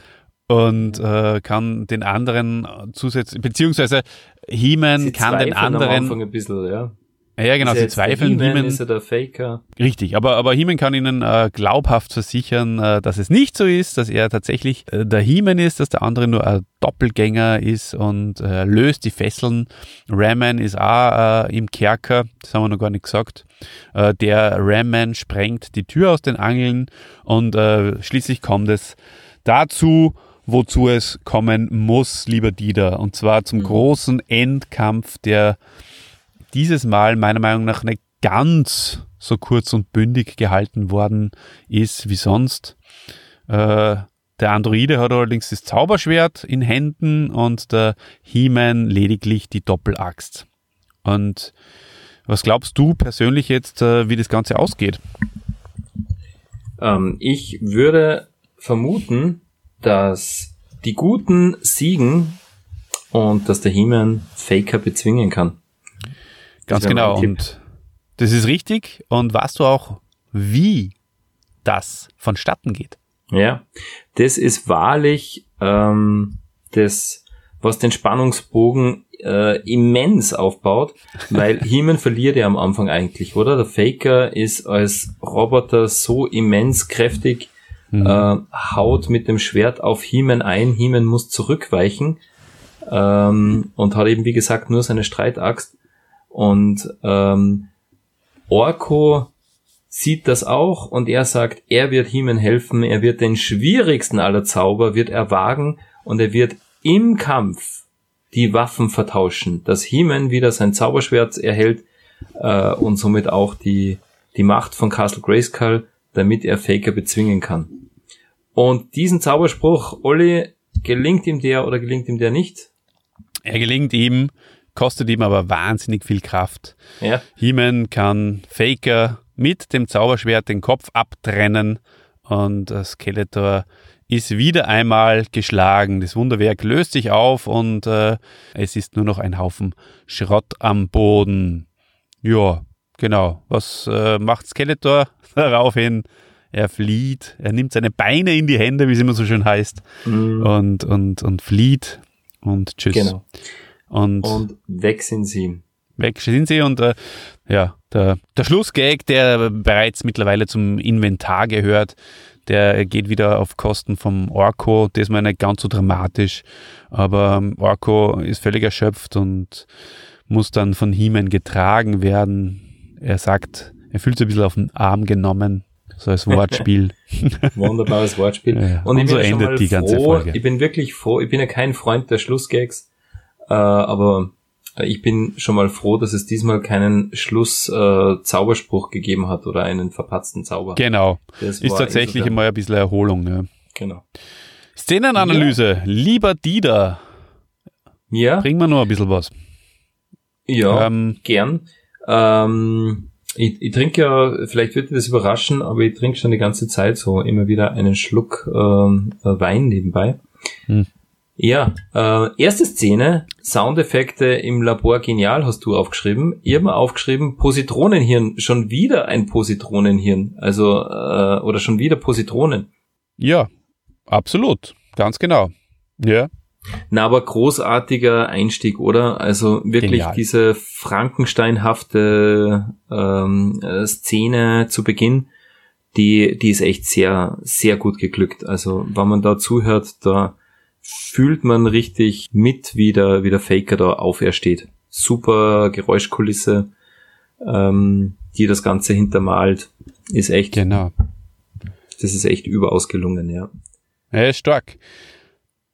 und äh, kann den anderen zusätzlich, beziehungsweise He-Man kann den anderen. Am Anfang ein bisschen, ja. Ja, genau, sie zweifeln. He-Man ist er der Faker. Richtig, aber, aber He-Man kann ihnen äh, glaubhaft versichern, äh, dass es nicht so ist, dass er tatsächlich äh, der He-Man ist, dass der andere nur ein Doppelgänger ist und äh, löst die Fesseln. Ram-Man ist auch äh, im Kerker, das haben wir noch gar nicht gesagt. Äh, der Ram-Man sprengt die Tür aus den Angeln und äh, schließlich kommt es dazu, wozu es kommen muss, lieber Dieter, und zwar zum mhm. großen Endkampf der dieses Mal meiner Meinung nach nicht ganz so kurz und bündig gehalten worden ist wie sonst. Äh, der Androide hat allerdings das Zauberschwert in Händen und der He-Man lediglich die Doppelaxt. Und was glaubst du persönlich jetzt, äh, wie das Ganze ausgeht? Ähm, ich würde vermuten, dass die Guten siegen und dass der He-Man Faker bezwingen kann. Ganz genau. Und das ist richtig. Und weißt du auch, wie das vonstatten geht? Ja, das ist wahrlich ähm, das, was den Spannungsbogen äh, immens aufbaut, <laughs> weil Heeman verliert ja am Anfang eigentlich, oder? Der Faker ist als Roboter so immens kräftig, mhm. äh, haut mit dem Schwert auf Heeman ein, Heeman muss zurückweichen ähm, und hat eben, wie gesagt, nur seine Streitaxt und ähm, Orko sieht das auch und er sagt, er wird Heeman helfen, er wird den schwierigsten aller Zauber, wird er wagen und er wird im Kampf die Waffen vertauschen, dass Heeman wieder sein Zauberschwert erhält äh, und somit auch die, die Macht von Castle Grayskull, damit er Faker bezwingen kann. Und diesen Zauberspruch, Olli, gelingt ihm der oder gelingt ihm der nicht? Er gelingt ihm kostet ihm aber wahnsinnig viel Kraft. Ja. He-Man kann Faker mit dem Zauberschwert den Kopf abtrennen und Skeletor ist wieder einmal geschlagen. Das Wunderwerk löst sich auf und äh, es ist nur noch ein Haufen Schrott am Boden. Ja, genau. Was äh, macht Skeletor <laughs> daraufhin? er flieht, er nimmt seine Beine in die Hände, wie es immer so schön heißt, und, und, und flieht und tschüss. Genau. Und, Und weg sind sie. weg sind sie und äh, ja, der, der Schlussgag, der bereits mittlerweile zum Inventar gehört, der geht wieder auf Kosten vom Orko, diesmal nicht ganz so dramatisch, aber ähm, Orko ist völlig erschöpft und muss dann von He-Man getragen werden. Er sagt, er fühlt sich ein bisschen auf den Arm genommen, so als Wortspiel. <laughs> Wunderbares Wortspiel. Ja, Und ich und so endet mal die ganze Folge. Ich bin wirklich froh. Ich bin ja kein Freund der Schlussgags, äh, aber ich bin schon mal froh, dass es diesmal keinen Schluss-Zauberspruch gegeben hat oder einen verpatzten Zauber. genau, Das ist tatsächlich immer ein bisschen Erholung. Ne? Genau. Szenenanalyse, lieber Dieter, Ja, bring mir noch ein bisschen was. ja, Ähm, gern. Ähm, ich, ich trinke ja, vielleicht wird dir das überraschen, aber ich trinke schon die ganze Zeit so immer wieder einen Schluck ähm, äh, Wein nebenbei. Hm. Ja, äh, erste Szene, Soundeffekte im Labor genial hast du aufgeschrieben. Ich habe mal aufgeschrieben, Positronenhirn, schon wieder ein Positronenhirn, also äh, oder schon wieder Positronen. Ja, absolut. Ganz genau. Ja, Na, aber großartiger Einstieg, oder? Also wirklich Genial. diese Frankensteinhafte ähm, äh, Szene zu Beginn, die, die ist echt sehr, sehr gut geglückt. Also wenn man da zuhört, da fühlt man richtig mit, wie der, wie der Faker da aufersteht. Super Geräuschkulisse, ähm, die das Ganze hintermalt. Ist echt, genau. das ist echt überaus gelungen, ja. Ja, stark.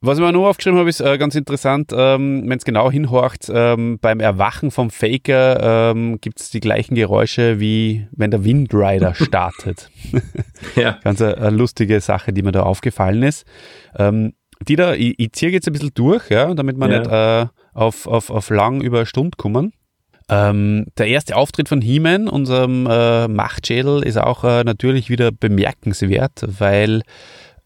Was ich mir noch aufgeschrieben habe, ist äh, ganz interessant, ähm, wenn es genau hinhorcht, ähm, beim Erwachen vom Faker ähm, gibt es die gleichen Geräusche, wie wenn der Windrider <laughs> startet. Ja. <laughs> Ganz eine, eine lustige Sache, die mir da aufgefallen ist. Ähm, die da, ich, ich ziehe jetzt ein bisschen durch, ja, damit wir Ja. nicht äh, auf, auf, auf lang über eine Stunde kommen. Ähm, der erste Auftritt von He-Man, unserem äh, Machtschädel, ist auch äh, natürlich wieder bemerkenswert, weil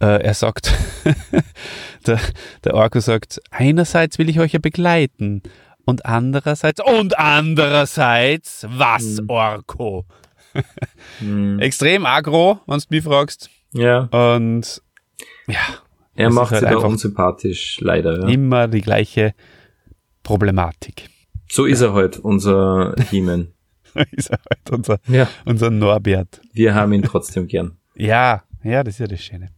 äh, er sagt, <laughs> der, der Orko sagt, einerseits will ich euch ja begleiten und andererseits, und andererseits, was, Mhm. Orko? Hm. <laughs> Extrem agro, wenn du mich fragst. Ja. Und ja, Er macht halt sie einfach- unsympathisch, leider. Ja. immer die gleiche Problematik. So ist er heute, unser He-Man. <laughs> ist er halt unser, Ja. unser Norbert. Wir haben ihn trotzdem gern. <laughs> Ja, ja, das ist ja das Schöne.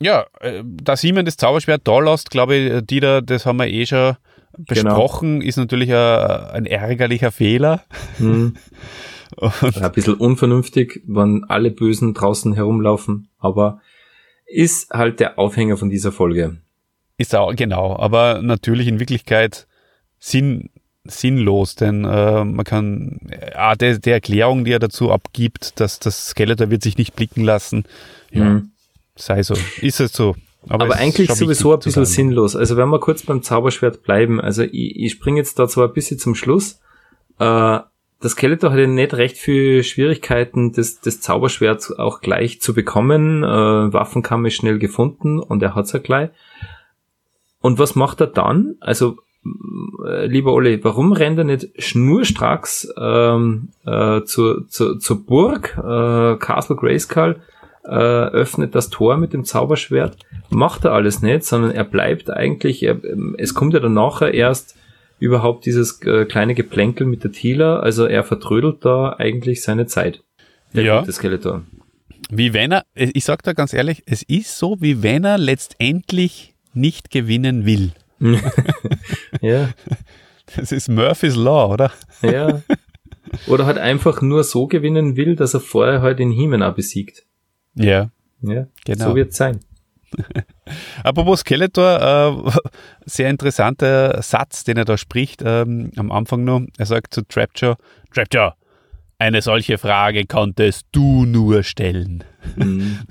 Ja, äh, da Simon das Zauberschwert da lässt, glaube ich, äh, Dieter, das haben wir eh schon besprochen, ist natürlich ein, ein ärgerlicher Fehler. Hm. <laughs> Und, Ein bisschen unvernünftig, wenn alle Bösen draußen herumlaufen, aber ist halt der Aufhänger von dieser Folge. ist auch, genau, aber natürlich in Wirklichkeit sinn, sinnlos, denn äh, man kann, äh, der, der Erklärung, die er dazu abgibt, dass das Skeletor wird sich nicht blicken lassen, ja, Hm. sei so, ist es so. Aber, ist eigentlich sowieso ein bisschen sinnlos. Also wenn wir kurz beim Zauberschwert bleiben, also ich, ich springe jetzt da zwar ein bisschen zum Schluss, äh, das Skeletor hatte nicht recht viel Schwierigkeiten, das, das Zauberschwert auch gleich zu bekommen. Äh, Waffenkamm ist schnell gefunden und er hat's ja gleich. Und was macht er dann? Also, äh, lieber Olli, warum rennt er nicht schnurstracks ähm, äh, zur, zur, zur Burg, äh, Castle Grayskull, äh, öffnet das Tor mit dem Zauberschwert? Macht er alles nicht, sondern er bleibt eigentlich, er, ähm, es kommt ja dann nachher erst überhaupt dieses äh, kleine Geplänkel mit der Tila, also er vertrödelt da eigentlich seine Zeit. Der Ja. gute Skeletor. Wie wenn er, ich sag da ganz ehrlich, es ist so, wie wenn er letztendlich nicht gewinnen will. <laughs> Ja, <laughs> Das ist Murphy's Law, oder? ja. Oder halt einfach nur so gewinnen will, dass er vorher halt den auch besiegt. Ja. Ja, Genau. so wird's sein. <laughs> Apropos Skeletor, äh, <laughs> sehr interessanter Satz, den er da spricht ähm, am Anfang noch. Er sagt zu Trapjaw, Trapjaw, eine solche Frage konntest du nur stellen. Mhm. <laughs>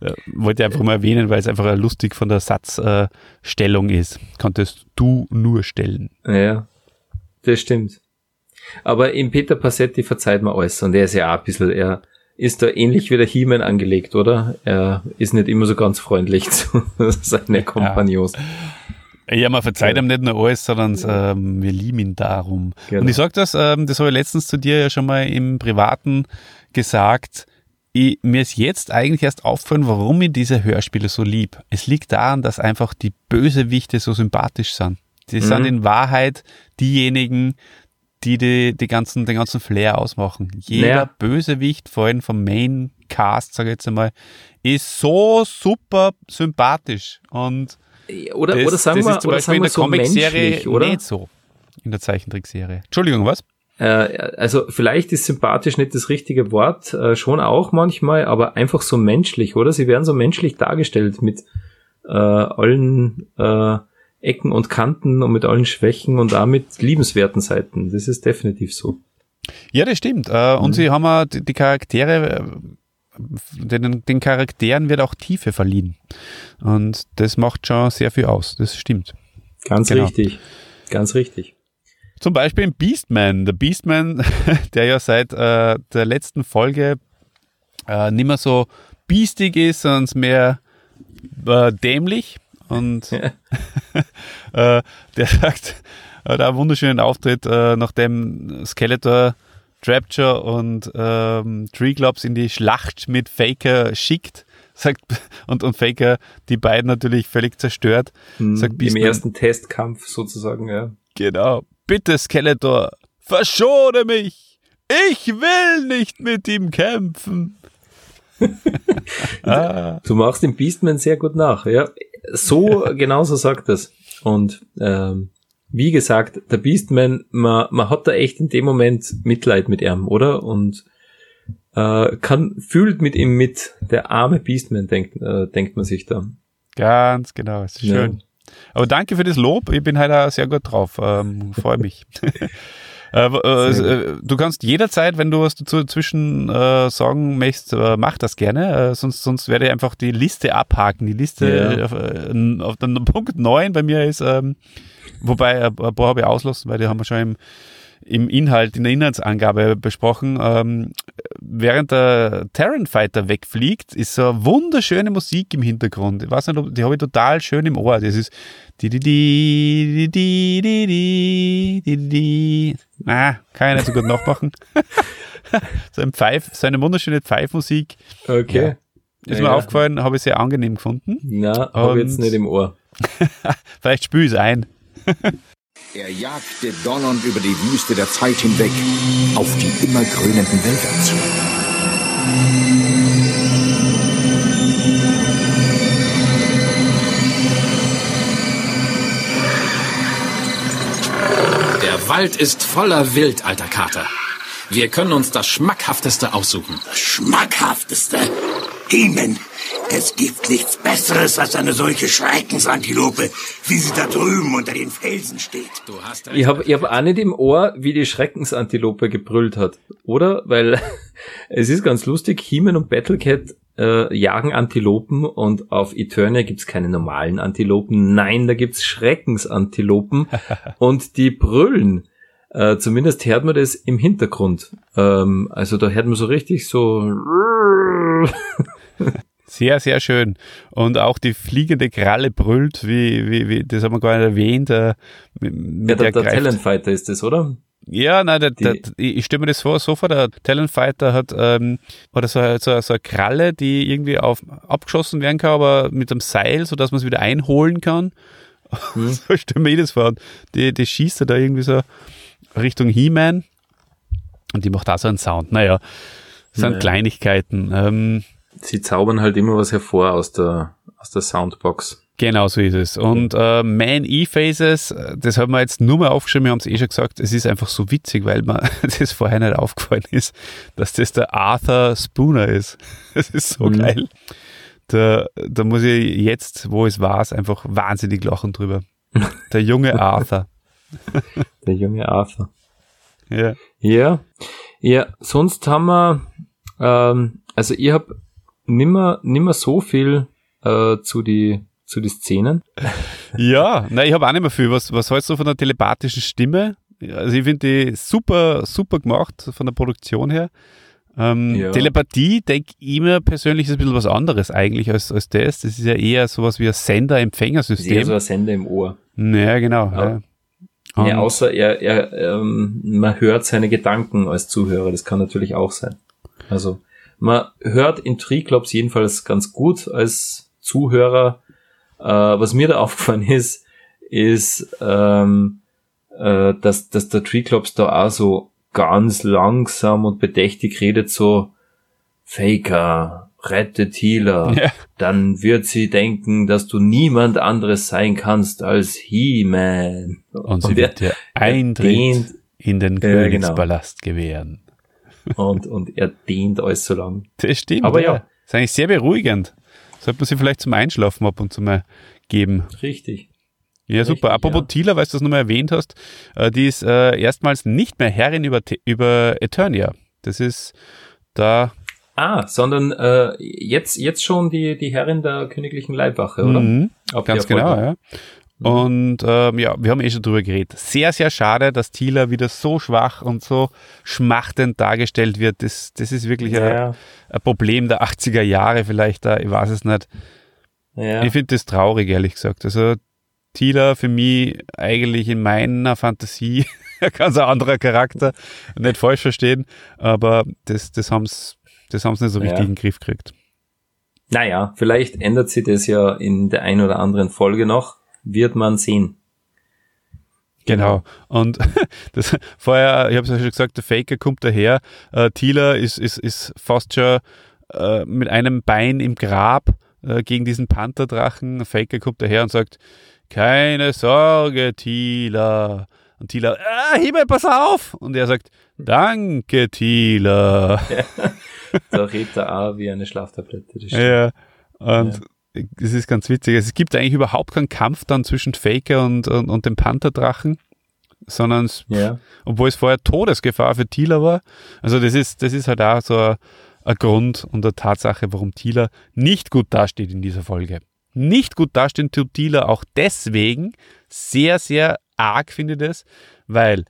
Äh, wollte ich einfach mal erwähnen, weil es einfach lustig von der Satzstellung äh, ist. Konntest du nur stellen. Ja, das stimmt. Aber im Peter Passetti verzeiht man alles und er ist ja auch ein bisschen, er ist da ähnlich wie der He-Man angelegt, oder? Er ist nicht immer so ganz freundlich <laughs> zu seinen Kompagnons. Ja, man verzeiht Ja. ihm nicht nur alles, sondern ähm, wir lieben ihn darum. Genau. Und ich sag das, ähm, das habe ich letztens zu dir ja schon mal im Privaten gesagt. ich, mir ist jetzt eigentlich erst aufgefallen, warum ich diese Hörspiele so lieb. Es liegt daran, dass einfach die Bösewichte so sympathisch sind. Die mhm. sind in Wahrheit diejenigen, die, die, die ganzen, den ganzen Flair ausmachen. Jeder naja. Bösewicht, vor allem vom Main Cast, sage ich jetzt einmal, ist so super sympathisch. Und oder, das, oder sagen das wir, ist zum Beispiel in der so Comic-Serie oder? nicht so. In der Zeichentrickserie. Entschuldigung, was? Äh, also vielleicht ist sympathisch nicht das richtige Wort, äh, schon auch manchmal, aber einfach so menschlich, oder? Sie werden so menschlich dargestellt mit äh, allen äh, Ecken und Kanten und mit allen Schwächen und auch mit liebenswerten Seiten. Das ist definitiv so. Ja, das stimmt. Äh, und mhm. sie haben auch die, Charaktere, äh, den, den Charakteren wird auch Tiefe verliehen. Und das macht schon sehr viel aus. Das stimmt. Ganz genau. richtig. Ganz richtig. Zum Beispiel im Beastman. Der Beastman, <laughs> der ja seit äh, der letzten Folge äh, nicht mehr so biestig ist, sondern mehr äh, dämlich. Und <laughs> äh, der sagt, äh, da einen wunderschönen Auftritt, äh, nachdem Skeletor Trapture und ähm, Tree Clubs in die Schlacht mit Faker schickt, sagt <laughs> und, und Faker die beiden natürlich völlig zerstört. Hm, sagt Im ersten Testkampf sozusagen, ja. Genau. Bitte, Skeletor, verschone mich! Ich will nicht mit ihm kämpfen. <laughs> ah. Du machst den Beastman sehr gut nach, ja. So genauso sagt es. Und ähm, wie gesagt, der Beastman, man, man hat da echt in dem Moment Mitleid mit ihm, oder? Und äh, kann fühlt mit ihm mit. Der arme Beastman denkt, äh, denkt man sich da. Ganz genau, ist schön. Ja. Aber danke für das Lob. Ich bin heute sehr gut drauf. Ähm, Freue mich. <laughs> Äh, äh, du kannst jederzeit, wenn du was dazu zwischen äh, sagen möchtest, äh, mach das gerne. Äh, sonst, sonst werde ich einfach die Liste abhaken. Die Liste ja. auf, äh, auf den <laughs> Punkt 9 bei mir ist, ähm, wobei ein paar habe ich auslassen, weil die haben wir schon im im Inhalt, in der Inhaltsangabe besprochen. Ähm, während der Terran Fighter wegfliegt, ist so eine wunderschöne Musik im Hintergrund. Ich weiß nicht, die habe ich total schön im Ohr. Das ist die die die die die die die die. Ah, kann ich nicht so gut nachmachen. <laughs> so ein Pfeif, so eine wunderschöne Pfeifmusik. Okay. Ja. Ist mir ja. aufgefallen, habe ich sehr angenehm gefunden. Na, habe jetzt nicht im Ohr. <laughs> Vielleicht spüle ich es ein. <laughs> Er jagte donnernd über die Wüste der Zeit hinweg auf die immergrünenden Wälder zu. Der Wald ist voller Wild, alter Kater. Wir können uns das Schmackhafteste aussuchen. Das Schmackhafteste? Himen, es gibt nichts Besseres als eine solche Schreckensantilope, wie sie da drüben unter den Felsen steht. Du hast ich habe ich hab auch nicht im Ohr, wie die Schreckensantilope gebrüllt hat, oder? Weil <laughs> es ist ganz lustig, He-Man und Battlecat äh, jagen Antilopen und auf Eternia gibt's keine normalen Antilopen. Nein, da gibt's Schreckensantilopen <laughs> und die brüllen. Äh, zumindest hört man das im Hintergrund. Ähm, also da hört man so richtig so <laughs> Sehr, sehr schön. Und auch die fliegende Kralle brüllt, wie, wie, wie das haben wir gar nicht erwähnt. Äh, mit ja, der, der, der Talentfighter ist das, oder? Ja, nein, der, der, ich stelle mir das vor, so vor, der Talentfighter hat, ähm, oder so, so, so eine Kralle, die irgendwie auf, abgeschossen werden kann, aber mit einem Seil, sodass man es wieder einholen kann. <laughs> Hm. so stelle mir das vor. Die, die schießt er da irgendwie so Richtung He-Man und die macht da so einen Sound. Naja, das sind naja. Kleinigkeiten. Ähm, sie zaubern halt immer was hervor aus der, aus der Soundbox. Genau so ist es. Und äh, Man E-Phases, das haben wir jetzt nur mal aufgeschrieben, wir haben es eh schon gesagt, es ist einfach so witzig, weil mir <laughs> das vorher nicht aufgefallen ist, dass das der Arthur Spooner ist. <laughs> Das ist so mhm. geil. Da, da muss ich jetzt, wo es war, einfach wahnsinnig lachen drüber. <laughs> Der junge Arthur. Der junge Arthur. Ja. Ja. Ja, sonst haben wir, ähm, also ich habe nimmer, nimmer so viel äh, zu die zu die Szenen. <laughs> Ja, na, ich habe auch nicht mehr viel. Was, was hältst du von der telepathischen Stimme? Also ich finde die super, super gemacht von der Produktion her. Ähm, ja. Telepathie, denke ich mir persönlich, ist ein bisschen was anderes eigentlich als, als das. Das ist ja eher sowas wie ein Sender-Empfängersystem. Eher so ein Sender im Ohr. Ja, genau. Ja. Ja. ja, außer er, er ähm, man hört seine Gedanken als Zuhörer, das kann natürlich auch sein. Also Man hört in Triclops jedenfalls ganz gut als Zuhörer. Äh, was mir da <laughs> aufgefallen ist, ist, ähm, äh, dass, dass der Triclops da auch so ganz langsam und bedächtig redet, so Faker, rette Thieler, <laughs> Ja. dann wird sie denken, dass du niemand anderes sein kannst als He-Man. Und sie wird dir Eintritt dehnt- in den genau. Königspalast gewähren. Und, und er dehnt alles so lang. Das stimmt. Aber ja. Ist eigentlich sehr beruhigend. Sollte man sie vielleicht zum Einschlafen ab und zu mal geben. Richtig. Ja, super. Richtig, Apropos ja. Tila, weil du das nochmal erwähnt hast, äh, die ist äh, erstmals nicht mehr Herrin über, über Eternia. Das ist da, Ah, sondern äh, jetzt, jetzt schon die, die Herrin der königlichen Leibwache, oder? Mhm, Ab ganz genau, ja. Und ähm, ja, wir haben eh schon drüber geredet. Sehr, sehr schade, dass Tila wieder so schwach und so schmachtend dargestellt wird. Das, das ist wirklich ein, Ja, ein Problem der 80er Jahre vielleicht da, ich weiß es nicht. ja. Ich finde das traurig, ehrlich gesagt. Also Tila für mich eigentlich in meiner Fantasie <laughs> ein ganz anderer Charakter. Nicht falsch verstehen, aber das, das haben sie das haben's nicht so Ja. richtig in den Griff gekriegt. Naja, vielleicht ändert sich das ja in der ein oder anderen Folge noch. Wird man sehen. Genau. Und <laughs> das vorher, ich habe es ja schon gesagt, der Faker kommt daher. Äh, Tila ist, ist, ist fast schon äh, mit einem Bein im Grab äh, gegen diesen Pantherdrachen. Faker kommt daher und sagt, keine Sorge, Tila. Und Tila, ah, Himmel, pass auf! Und er sagt, danke, Tila. <laughs> Da redet er auch wie eine Schlaftablette. Ja, und es ist ganz witzig. Also es gibt eigentlich überhaupt keinen Kampf dann zwischen Faker und, und, und dem Pantherdrachen, sondern es, Ja. obwohl es vorher Todesgefahr für Thieler war. Also das ist, das ist halt auch so ein, ein Grund und eine Tatsache, warum Thieler nicht gut dasteht in dieser Folge. Nicht gut dastehen tut Thieler auch deswegen sehr, sehr arg, finde ich das, weil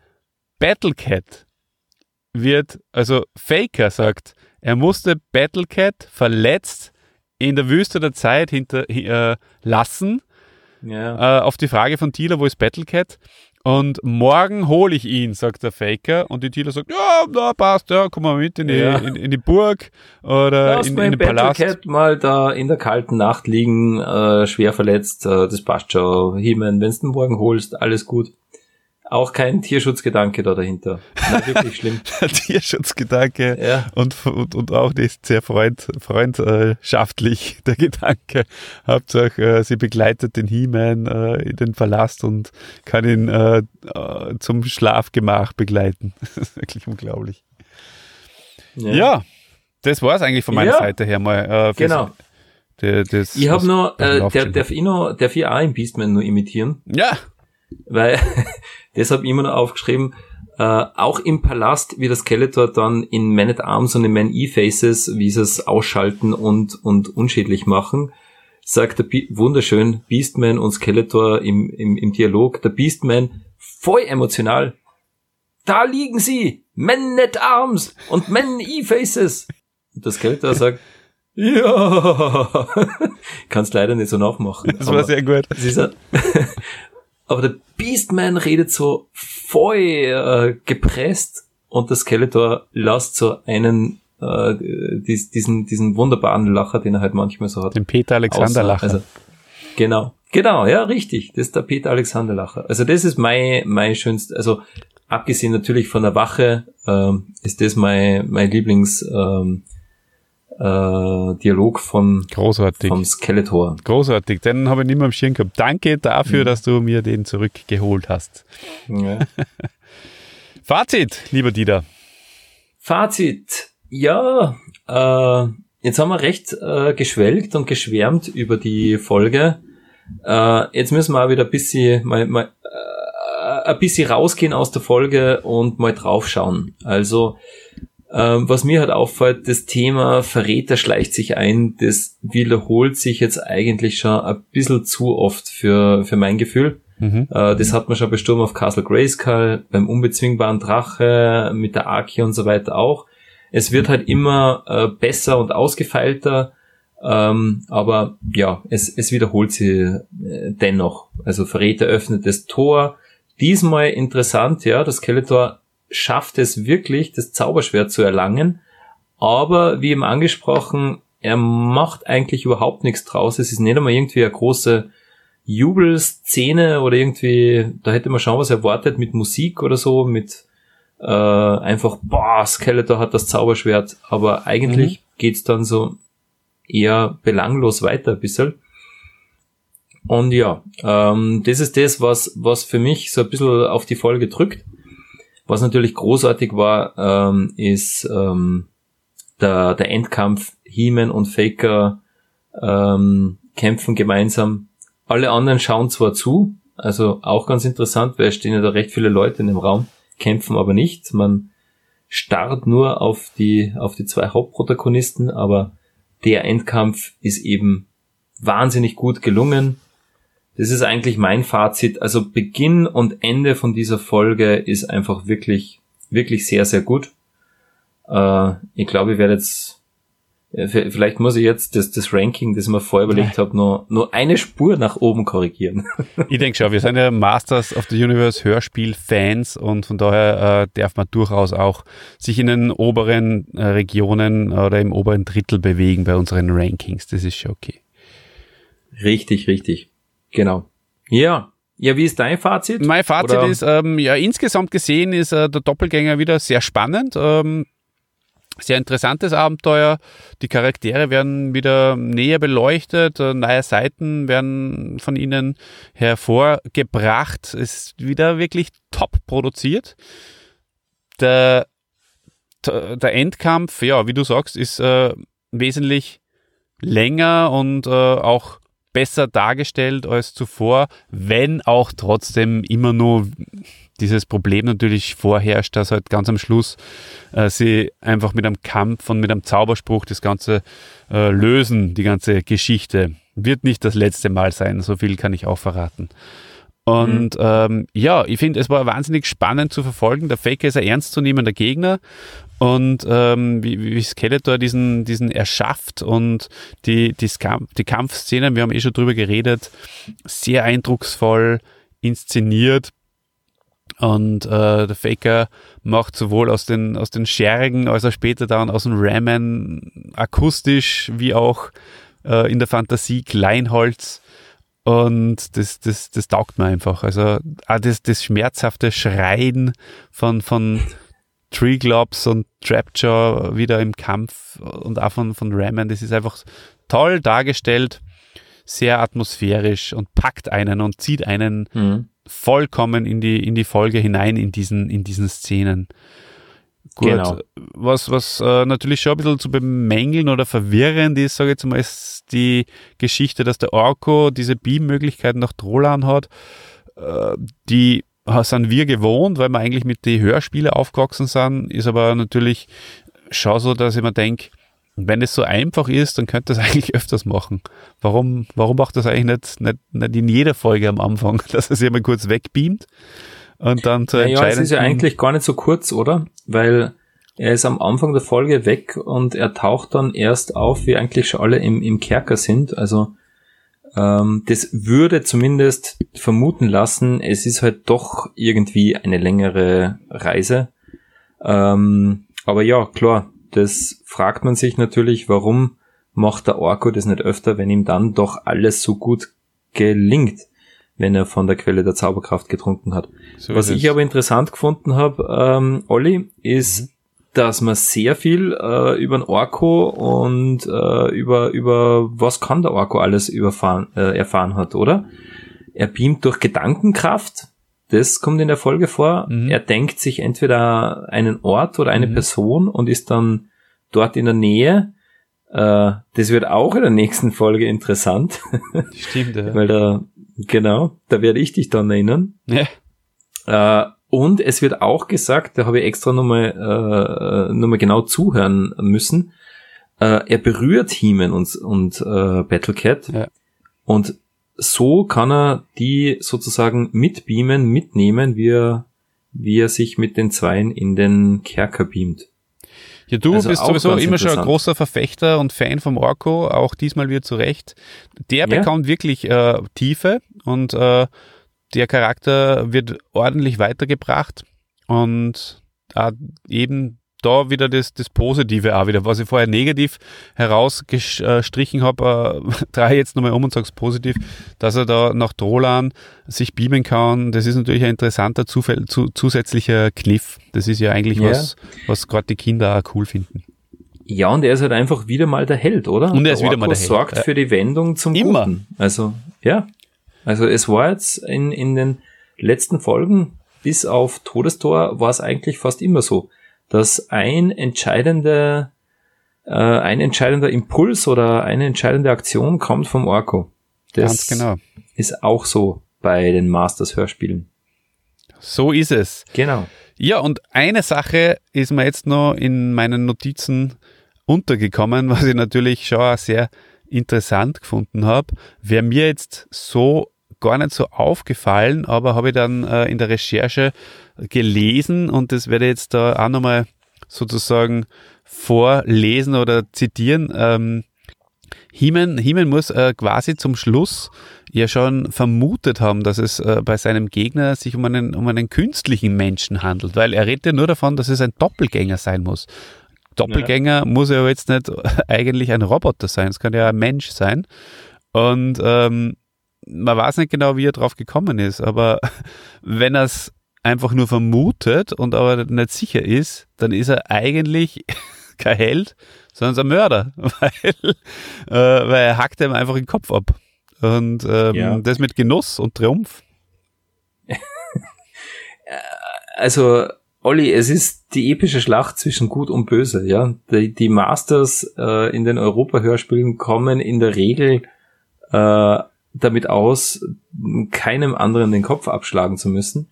Battlecat wird, also Faker sagt, er musste Battlecat verletzt in der Wüste der Zeit hinter, äh, lassen, Ja. äh, auf die Frage von Thieler, wo ist Battlecat? Und morgen hole ich ihn, sagt der Faker. Und die Thieler sagt, ja, na, passt, ja, komm mal mit in die, Ja. in, in die Burg oder Lass in, in den Palast. Battlecat mal da in der kalten Nacht liegen, äh, schwer verletzt, äh, das passt schon. He-Man, wenn's den morgen holst, alles gut. Auch kein Tierschutzgedanke da dahinter. Na, wirklich schlimm. <laughs> Tierschutzgedanke Ja. und, und, und auch nicht sehr freund, freundschaftlich, <laughs> der Gedanke. Hauptsache, äh, sie begleitet den He-Man äh, in den Palast und kann ihn äh, äh, zum Schlafgemach begleiten. <laughs> Das ist wirklich unglaublich. Ja, das war's eigentlich von meiner Ja. Seite her mal. Äh, Genau. Der, das, Ich habe noch, äh, der, darf ich noch, darf ich auch im Beastman nur imitieren? Ja, Weil, <laughs> das habe ich immer noch aufgeschrieben, äh, auch im Palast, wie das Skeletor dann in Man at Arms und in Man E-Faces, wie sie es ausschalten und, und unschädlich machen, sagt der Be wunderschön Beastman und Skeletor im, im, im Dialog, der Beastman voll emotional. Da liegen sie, Man at Arms und Man E-Faces. Und der Skeletor <laughs> sagt, ja, <laughs> kannst leider nicht so nachmachen. das war sehr gut. ist ein aber der Beastman redet so voll äh, gepresst und der Skeletor lässt so einen äh, dies, diesen diesen wunderbaren Lacher, den er halt manchmal so hat. Den Peter Alexander Lacher. Also, genau, genau, ja, richtig. Das ist der Peter Alexander Lacher. Also das ist mein mein schönst, also abgesehen natürlich von der Wache ähm, ist das mein mein Lieblings ähm, äh, Dialog von Großartig. vom Skeletor. Großartig. Den habe ich nicht mehr am Schirm gehabt. Danke dafür, Mhm. dass du mir den zurückgeholt hast. Ja. <laughs> Fazit, lieber Dieter. Fazit. Ja, äh, jetzt haben wir recht äh, geschwelgt und geschwärmt über die Folge. Äh, jetzt müssen wir auch wieder ein bisschen, mal, mal, äh, ein bisschen rausgehen aus der Folge und mal draufschauen. Also, ähm, was mir halt auffällt, das Thema Verräter schleicht sich ein, das wiederholt sich jetzt eigentlich schon ein bisschen zu oft für, für mein Gefühl. Mhm. Äh, das hat man schon bei Sturm auf Castle Grayskull, beim unbezwingbaren Drache, mit der Arche und so weiter auch. Es wird halt immer äh, besser und ausgefeilter, ähm, aber ja, es, es wiederholt sich äh, dennoch. Also Verräter öffnet das Tor. Diesmal interessant, ja, das Skeletor schafft es wirklich, das Zauberschwert zu erlangen, aber wie eben angesprochen, er macht eigentlich überhaupt nichts draus. Es ist nicht einmal irgendwie eine große Jubelszene oder irgendwie, da hätte man schon was erwartet mit Musik oder so, mit äh, einfach, boah, Skeletor hat das Zauberschwert, aber eigentlich mhm. geht's dann so eher belanglos weiter ein bisschen. Und ja, ähm, das ist das, was, was für mich so ein bisschen auf die Folge drückt. Was natürlich großartig war, ähm, ist ähm, der, der Endkampf. He-Man und Faker ähm, kämpfen gemeinsam. Alle anderen schauen zwar zu, also auch ganz interessant, weil es stehen ja da recht viele Leute in dem Raum, kämpfen aber nicht. Man starrt nur auf die, auf die zwei Hauptprotagonisten, aber der Endkampf ist eben wahnsinnig gut gelungen. Das ist eigentlich mein Fazit. Also Beginn und Ende von dieser Folge ist einfach wirklich, wirklich sehr, sehr gut. Äh, ich glaube, ich werde jetzt Vielleicht muss ich jetzt das, das Ranking, das ich mir vorher überlegt habe, nur, nur eine Spur nach oben korrigieren. <laughs> Ich denke schon, wir sind ja Masters of the Universe Hörspiel-Fans und von daher äh, darf man durchaus auch sich in den oberen äh, Regionen oder im oberen Drittel bewegen bei unseren Rankings. Das ist schon okay. Richtig, richtig. Genau. Ja. Ja, wie ist dein Fazit? Mein Fazit Oder? ist, ähm, ja, insgesamt gesehen ist äh, der Doppelgänger wieder sehr spannend. Ähm, sehr interessantes Abenteuer. Die Charaktere werden wieder näher beleuchtet, äh, neue Seiten werden von ihnen hervorgebracht. Es ist wieder wirklich top produziert. Der, der Endkampf, ja, wie du sagst, ist äh, wesentlich länger und äh, auch besser dargestellt als zuvor, wenn auch trotzdem immer nur dieses Problem natürlich vorherrscht, dass halt ganz am Schluss äh, sie einfach mit einem Kampf und mit einem Zauberspruch das Ganze äh, lösen, die ganze Geschichte. Wird nicht das letzte Mal sein, so viel kann ich auch verraten. Und mhm. ähm, ja, ich finde, es war wahnsinnig spannend zu verfolgen. Der Faker ist ein ernstzunehmender Gegner und ähm, wie, wie Skeletor diesen, diesen erschafft und die, die, die Kampfszenen, wir haben eh schon drüber geredet, sehr eindrucksvoll inszeniert. Und äh, der Faker macht sowohl aus den, aus den Schergen als auch später dann aus dem Ramen akustisch wie auch äh, in der Fantasie Kleinholz. Und das, das, das taugt mir einfach. Also auch das, das schmerzhafte Schreien von, von Treeglops und Trapjaw wieder im Kampf und auch von, von Ramen, das ist einfach toll dargestellt, sehr atmosphärisch und packt einen und zieht einen mhm vollkommen in die, in die Folge hinein, in diesen, in diesen Szenen. Gut, genau. was, was äh, natürlich schon ein bisschen zu bemängeln oder verwirrend ist, sage ich jetzt mal, ist die Geschichte, dass der Orko diese Beam-Möglichkeiten nach Drolan hat. Äh, die sind wir gewohnt, weil wir eigentlich mit den Hörspielen aufgewachsen sind, ist aber natürlich schon so, dass ich mir denke, wenn es so einfach ist, dann könnte das <laughs> eigentlich öfters machen. Warum, warum macht das eigentlich nicht, nicht, nicht in jeder Folge am Anfang, <laughs> dass er sich mal kurz wegbeamt und dann zu entscheiden? Ja, es ist ja eigentlich gar nicht so kurz, oder? Weil er ist am Anfang der Folge weg und er taucht dann erst auf, wie eigentlich schon alle im, im Kerker sind. Also ähm, das würde zumindest vermuten lassen, es ist halt doch irgendwie eine längere Reise. Ähm, aber ja, klar, das fragt man sich natürlich, warum macht der Orko das nicht öfter, wenn ihm dann doch alles so gut gelingt, wenn er von der Quelle der Zauberkraft getrunken hat. So Was ich aber interessant gefunden habe, ähm, Olli, ist, mhm. Dass man sehr viel äh, über den Orko und äh, über, über was kann der Orko alles überfahren, äh, erfahren hat, oder? Er beamt durch Gedankenkraft, das kommt in der Folge vor. Mhm. Er denkt sich entweder einen Ort oder eine mhm. Person und ist dann dort in der Nähe. Äh, das wird auch in der nächsten Folge interessant. Stimmt, ja. <laughs> Weil da, genau, da werde ich dich dann erinnern. Ja. Äh, und es wird auch gesagt, da habe ich extra nochmal äh, noch genau zuhören müssen, äh, er berührt Heeman und, und äh, Battlecat. Ja. Und so kann er die sozusagen mitbeamen, mitnehmen, wie er, wie er sich mit den Zweien in den Kerker beamt. Ja, du also bist sowieso immer schon ein großer Verfechter und Fan vom Orko, auch diesmal wieder zu Recht. Der ja. bekommt wirklich äh, Tiefe und äh, der Charakter wird ordentlich weitergebracht und äh, eben da wieder das, das Positive auch wieder. Was ich vorher negativ herausgestrichen habe, äh, <laughs> drehe ich jetzt nochmal um und sage es positiv, dass er da nach Drolan sich beamen kann. Das ist natürlich ein interessanter Zufall, zu, zusätzlicher Kniff. Das ist ja eigentlich Ja. was, was gerade die Kinder auch cool finden. Ja, und er ist halt einfach wieder mal der Held, oder? Und er ist wieder mal Orko der Held, sorgt ja. für die Wendung zum Immer. Guten. Also, ja. Also es war jetzt in, in den letzten Folgen bis auf Todestor war es eigentlich fast immer so, dass ein entscheidender, äh, ein entscheidender Impuls oder eine entscheidende Aktion kommt vom Orko. Das Ganz genau. ist auch so bei den Masters Hörspielen. So ist es. Genau. Ja, und eine Sache ist mir jetzt noch in meinen Notizen untergekommen, <laughs> was ich natürlich schon sehr interessant gefunden habe. Wäre mir jetzt so gar nicht so aufgefallen, aber habe ich dann äh, in der Recherche gelesen und das werde ich jetzt da auch nochmal sozusagen vorlesen oder zitieren. Ähm, Hiemen, Hiemen muss äh, quasi zum Schluss ja schon vermutet haben, dass es äh, bei seinem Gegner sich um einen, um einen künstlichen Menschen handelt, weil er redet ja nur davon, dass es ein Doppelgänger sein muss. Doppelgänger muss ja jetzt nicht <laughs> eigentlich ein Roboter sein, es kann ja ein Mensch sein. Und ähm, man weiß nicht genau, wie er drauf gekommen ist, aber <laughs> wenn er es einfach nur vermutet und aber nicht sicher ist, dann ist er eigentlich <laughs> kein Held, sondern ein Mörder, <laughs> weil, äh, weil er hackt ihm einfach den Kopf ab. Und ähm, Ja. das mit Genuss und Triumph. also Olli, es ist die epische Schlacht zwischen Gut und Böse, ja. Die, die Masters äh, in den Europa-Hörspielen kommen in der Regel äh, damit aus, keinem anderen den Kopf abschlagen zu müssen.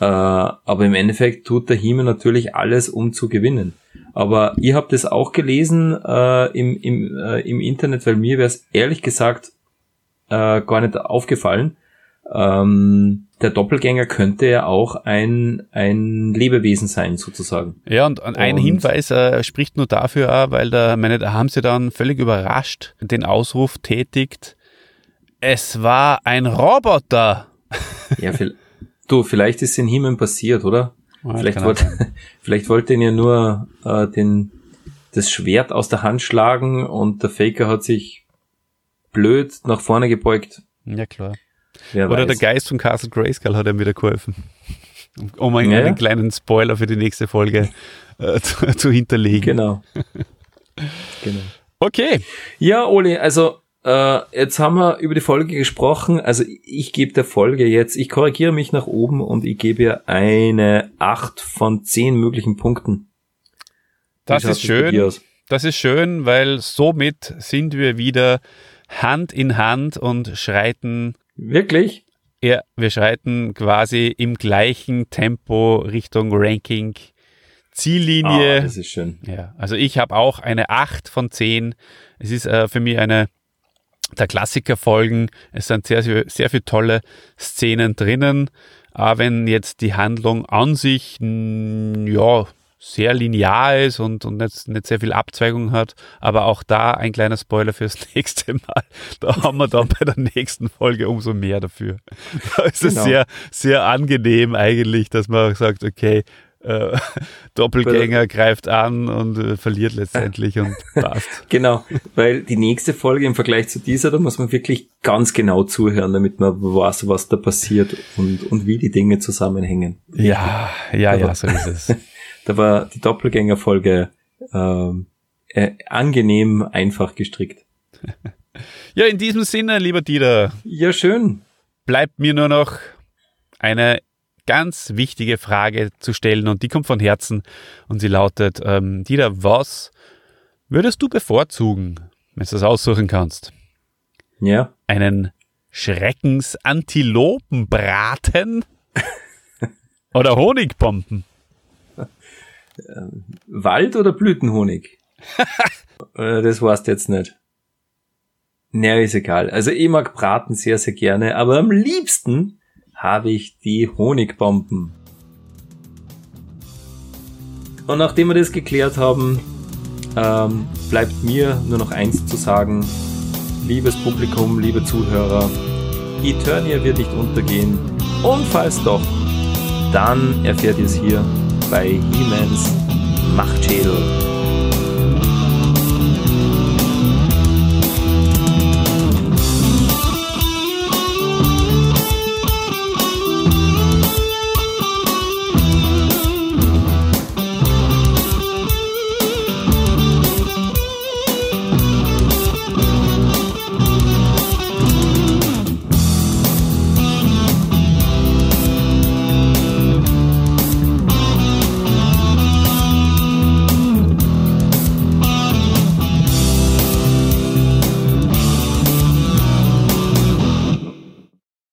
Äh, aber im Endeffekt tut der Hime natürlich alles, um zu gewinnen. Aber ihr habt es auch gelesen äh, im, im, äh, im Internet, weil mir wäre es ehrlich gesagt äh, gar nicht aufgefallen. Ähm, der Doppelgänger könnte ja auch ein, ein Lebewesen sein, sozusagen. Ja, und ein Und- Hinweis äh, spricht nur dafür auch, weil da, meine, da haben sie dann völlig überrascht den Ausruf tätigt. Es war ein Roboter. Ja, viel, du, vielleicht ist in Himen passiert, oder? Ja, vielleicht, kann wollte, <laughs> vielleicht wollte ihn ja nur äh, den, das Schwert aus der Hand schlagen und der Faker hat sich blöd nach vorne gebeugt. Ja, klar. Wer Oder der weiß. Geist von Castle Grayskull hat ihm wieder geholfen. Um einen, Ja. einen kleinen Spoiler für die nächste Folge äh, <laughs> zu, zu hinterlegen. Genau. <laughs> genau. Okay. Ja, Oli, also äh, jetzt haben wir über die Folge gesprochen. Also ich gebe der Folge jetzt, ich korrigiere mich nach oben und ich gebe ihr eine 8 von 10 möglichen Punkten. Das ist schön. Das ist schön, weil somit sind wir wieder Hand in Hand und schreiten Wirklich? Ja, wir schreiten quasi im gleichen Tempo Richtung Ranking Ziellinie. Ah, das ist schön. ja, also ich habe auch eine 8 von 10. Es ist äh, für mich eine der Klassikerfolgen. Es sind sehr, sehr, sehr viele tolle Szenen drinnen. Aber wenn jetzt die Handlung an sich, mh, ja, sehr linear ist und, und nicht, nicht sehr viel Abzweigung hat. Aber auch da ein kleiner Spoiler fürs <laughs> nächste Mal. Da haben wir dann bei der nächsten Folge umso mehr dafür. <laughs> Da ist es Genau. sehr, sehr angenehm eigentlich, dass man sagt, okay, äh, <laughs> Doppelgänger greift an und äh, verliert letztendlich und <laughs> passt. Genau, weil die nächste Folge im Vergleich zu dieser, da muss man wirklich ganz genau zuhören, damit man weiß, was da passiert und, und wie die Dinge zusammenhängen. Ja, ja, ja, so ist es. <laughs> Da war die Doppelgängerfolge ähm, äh, angenehm einfach gestrickt. Ja, in diesem Sinne, lieber Dieter, Ja, schön. bleibt mir nur noch eine ganz wichtige Frage zu stellen und die kommt von Herzen und sie lautet, ähm, Dieter, was würdest du bevorzugen, wenn du das aussuchen kannst? Ja. Einen Schreckensantilopenbraten <laughs> oder Honigbomben? Wald- oder Blütenhonig? <laughs> Äh, das du jetzt nicht. Na, ist egal. Also ich mag Braten sehr, sehr gerne, aber am liebsten habe ich die Honigbomben. Und nachdem wir das geklärt haben, ähm, bleibt mir nur noch eins zu sagen. Liebes Publikum, liebe Zuhörer, Eternia wird nicht untergehen. Und falls doch, dann erfährt ihr es hier bei He-Mans Machtschädel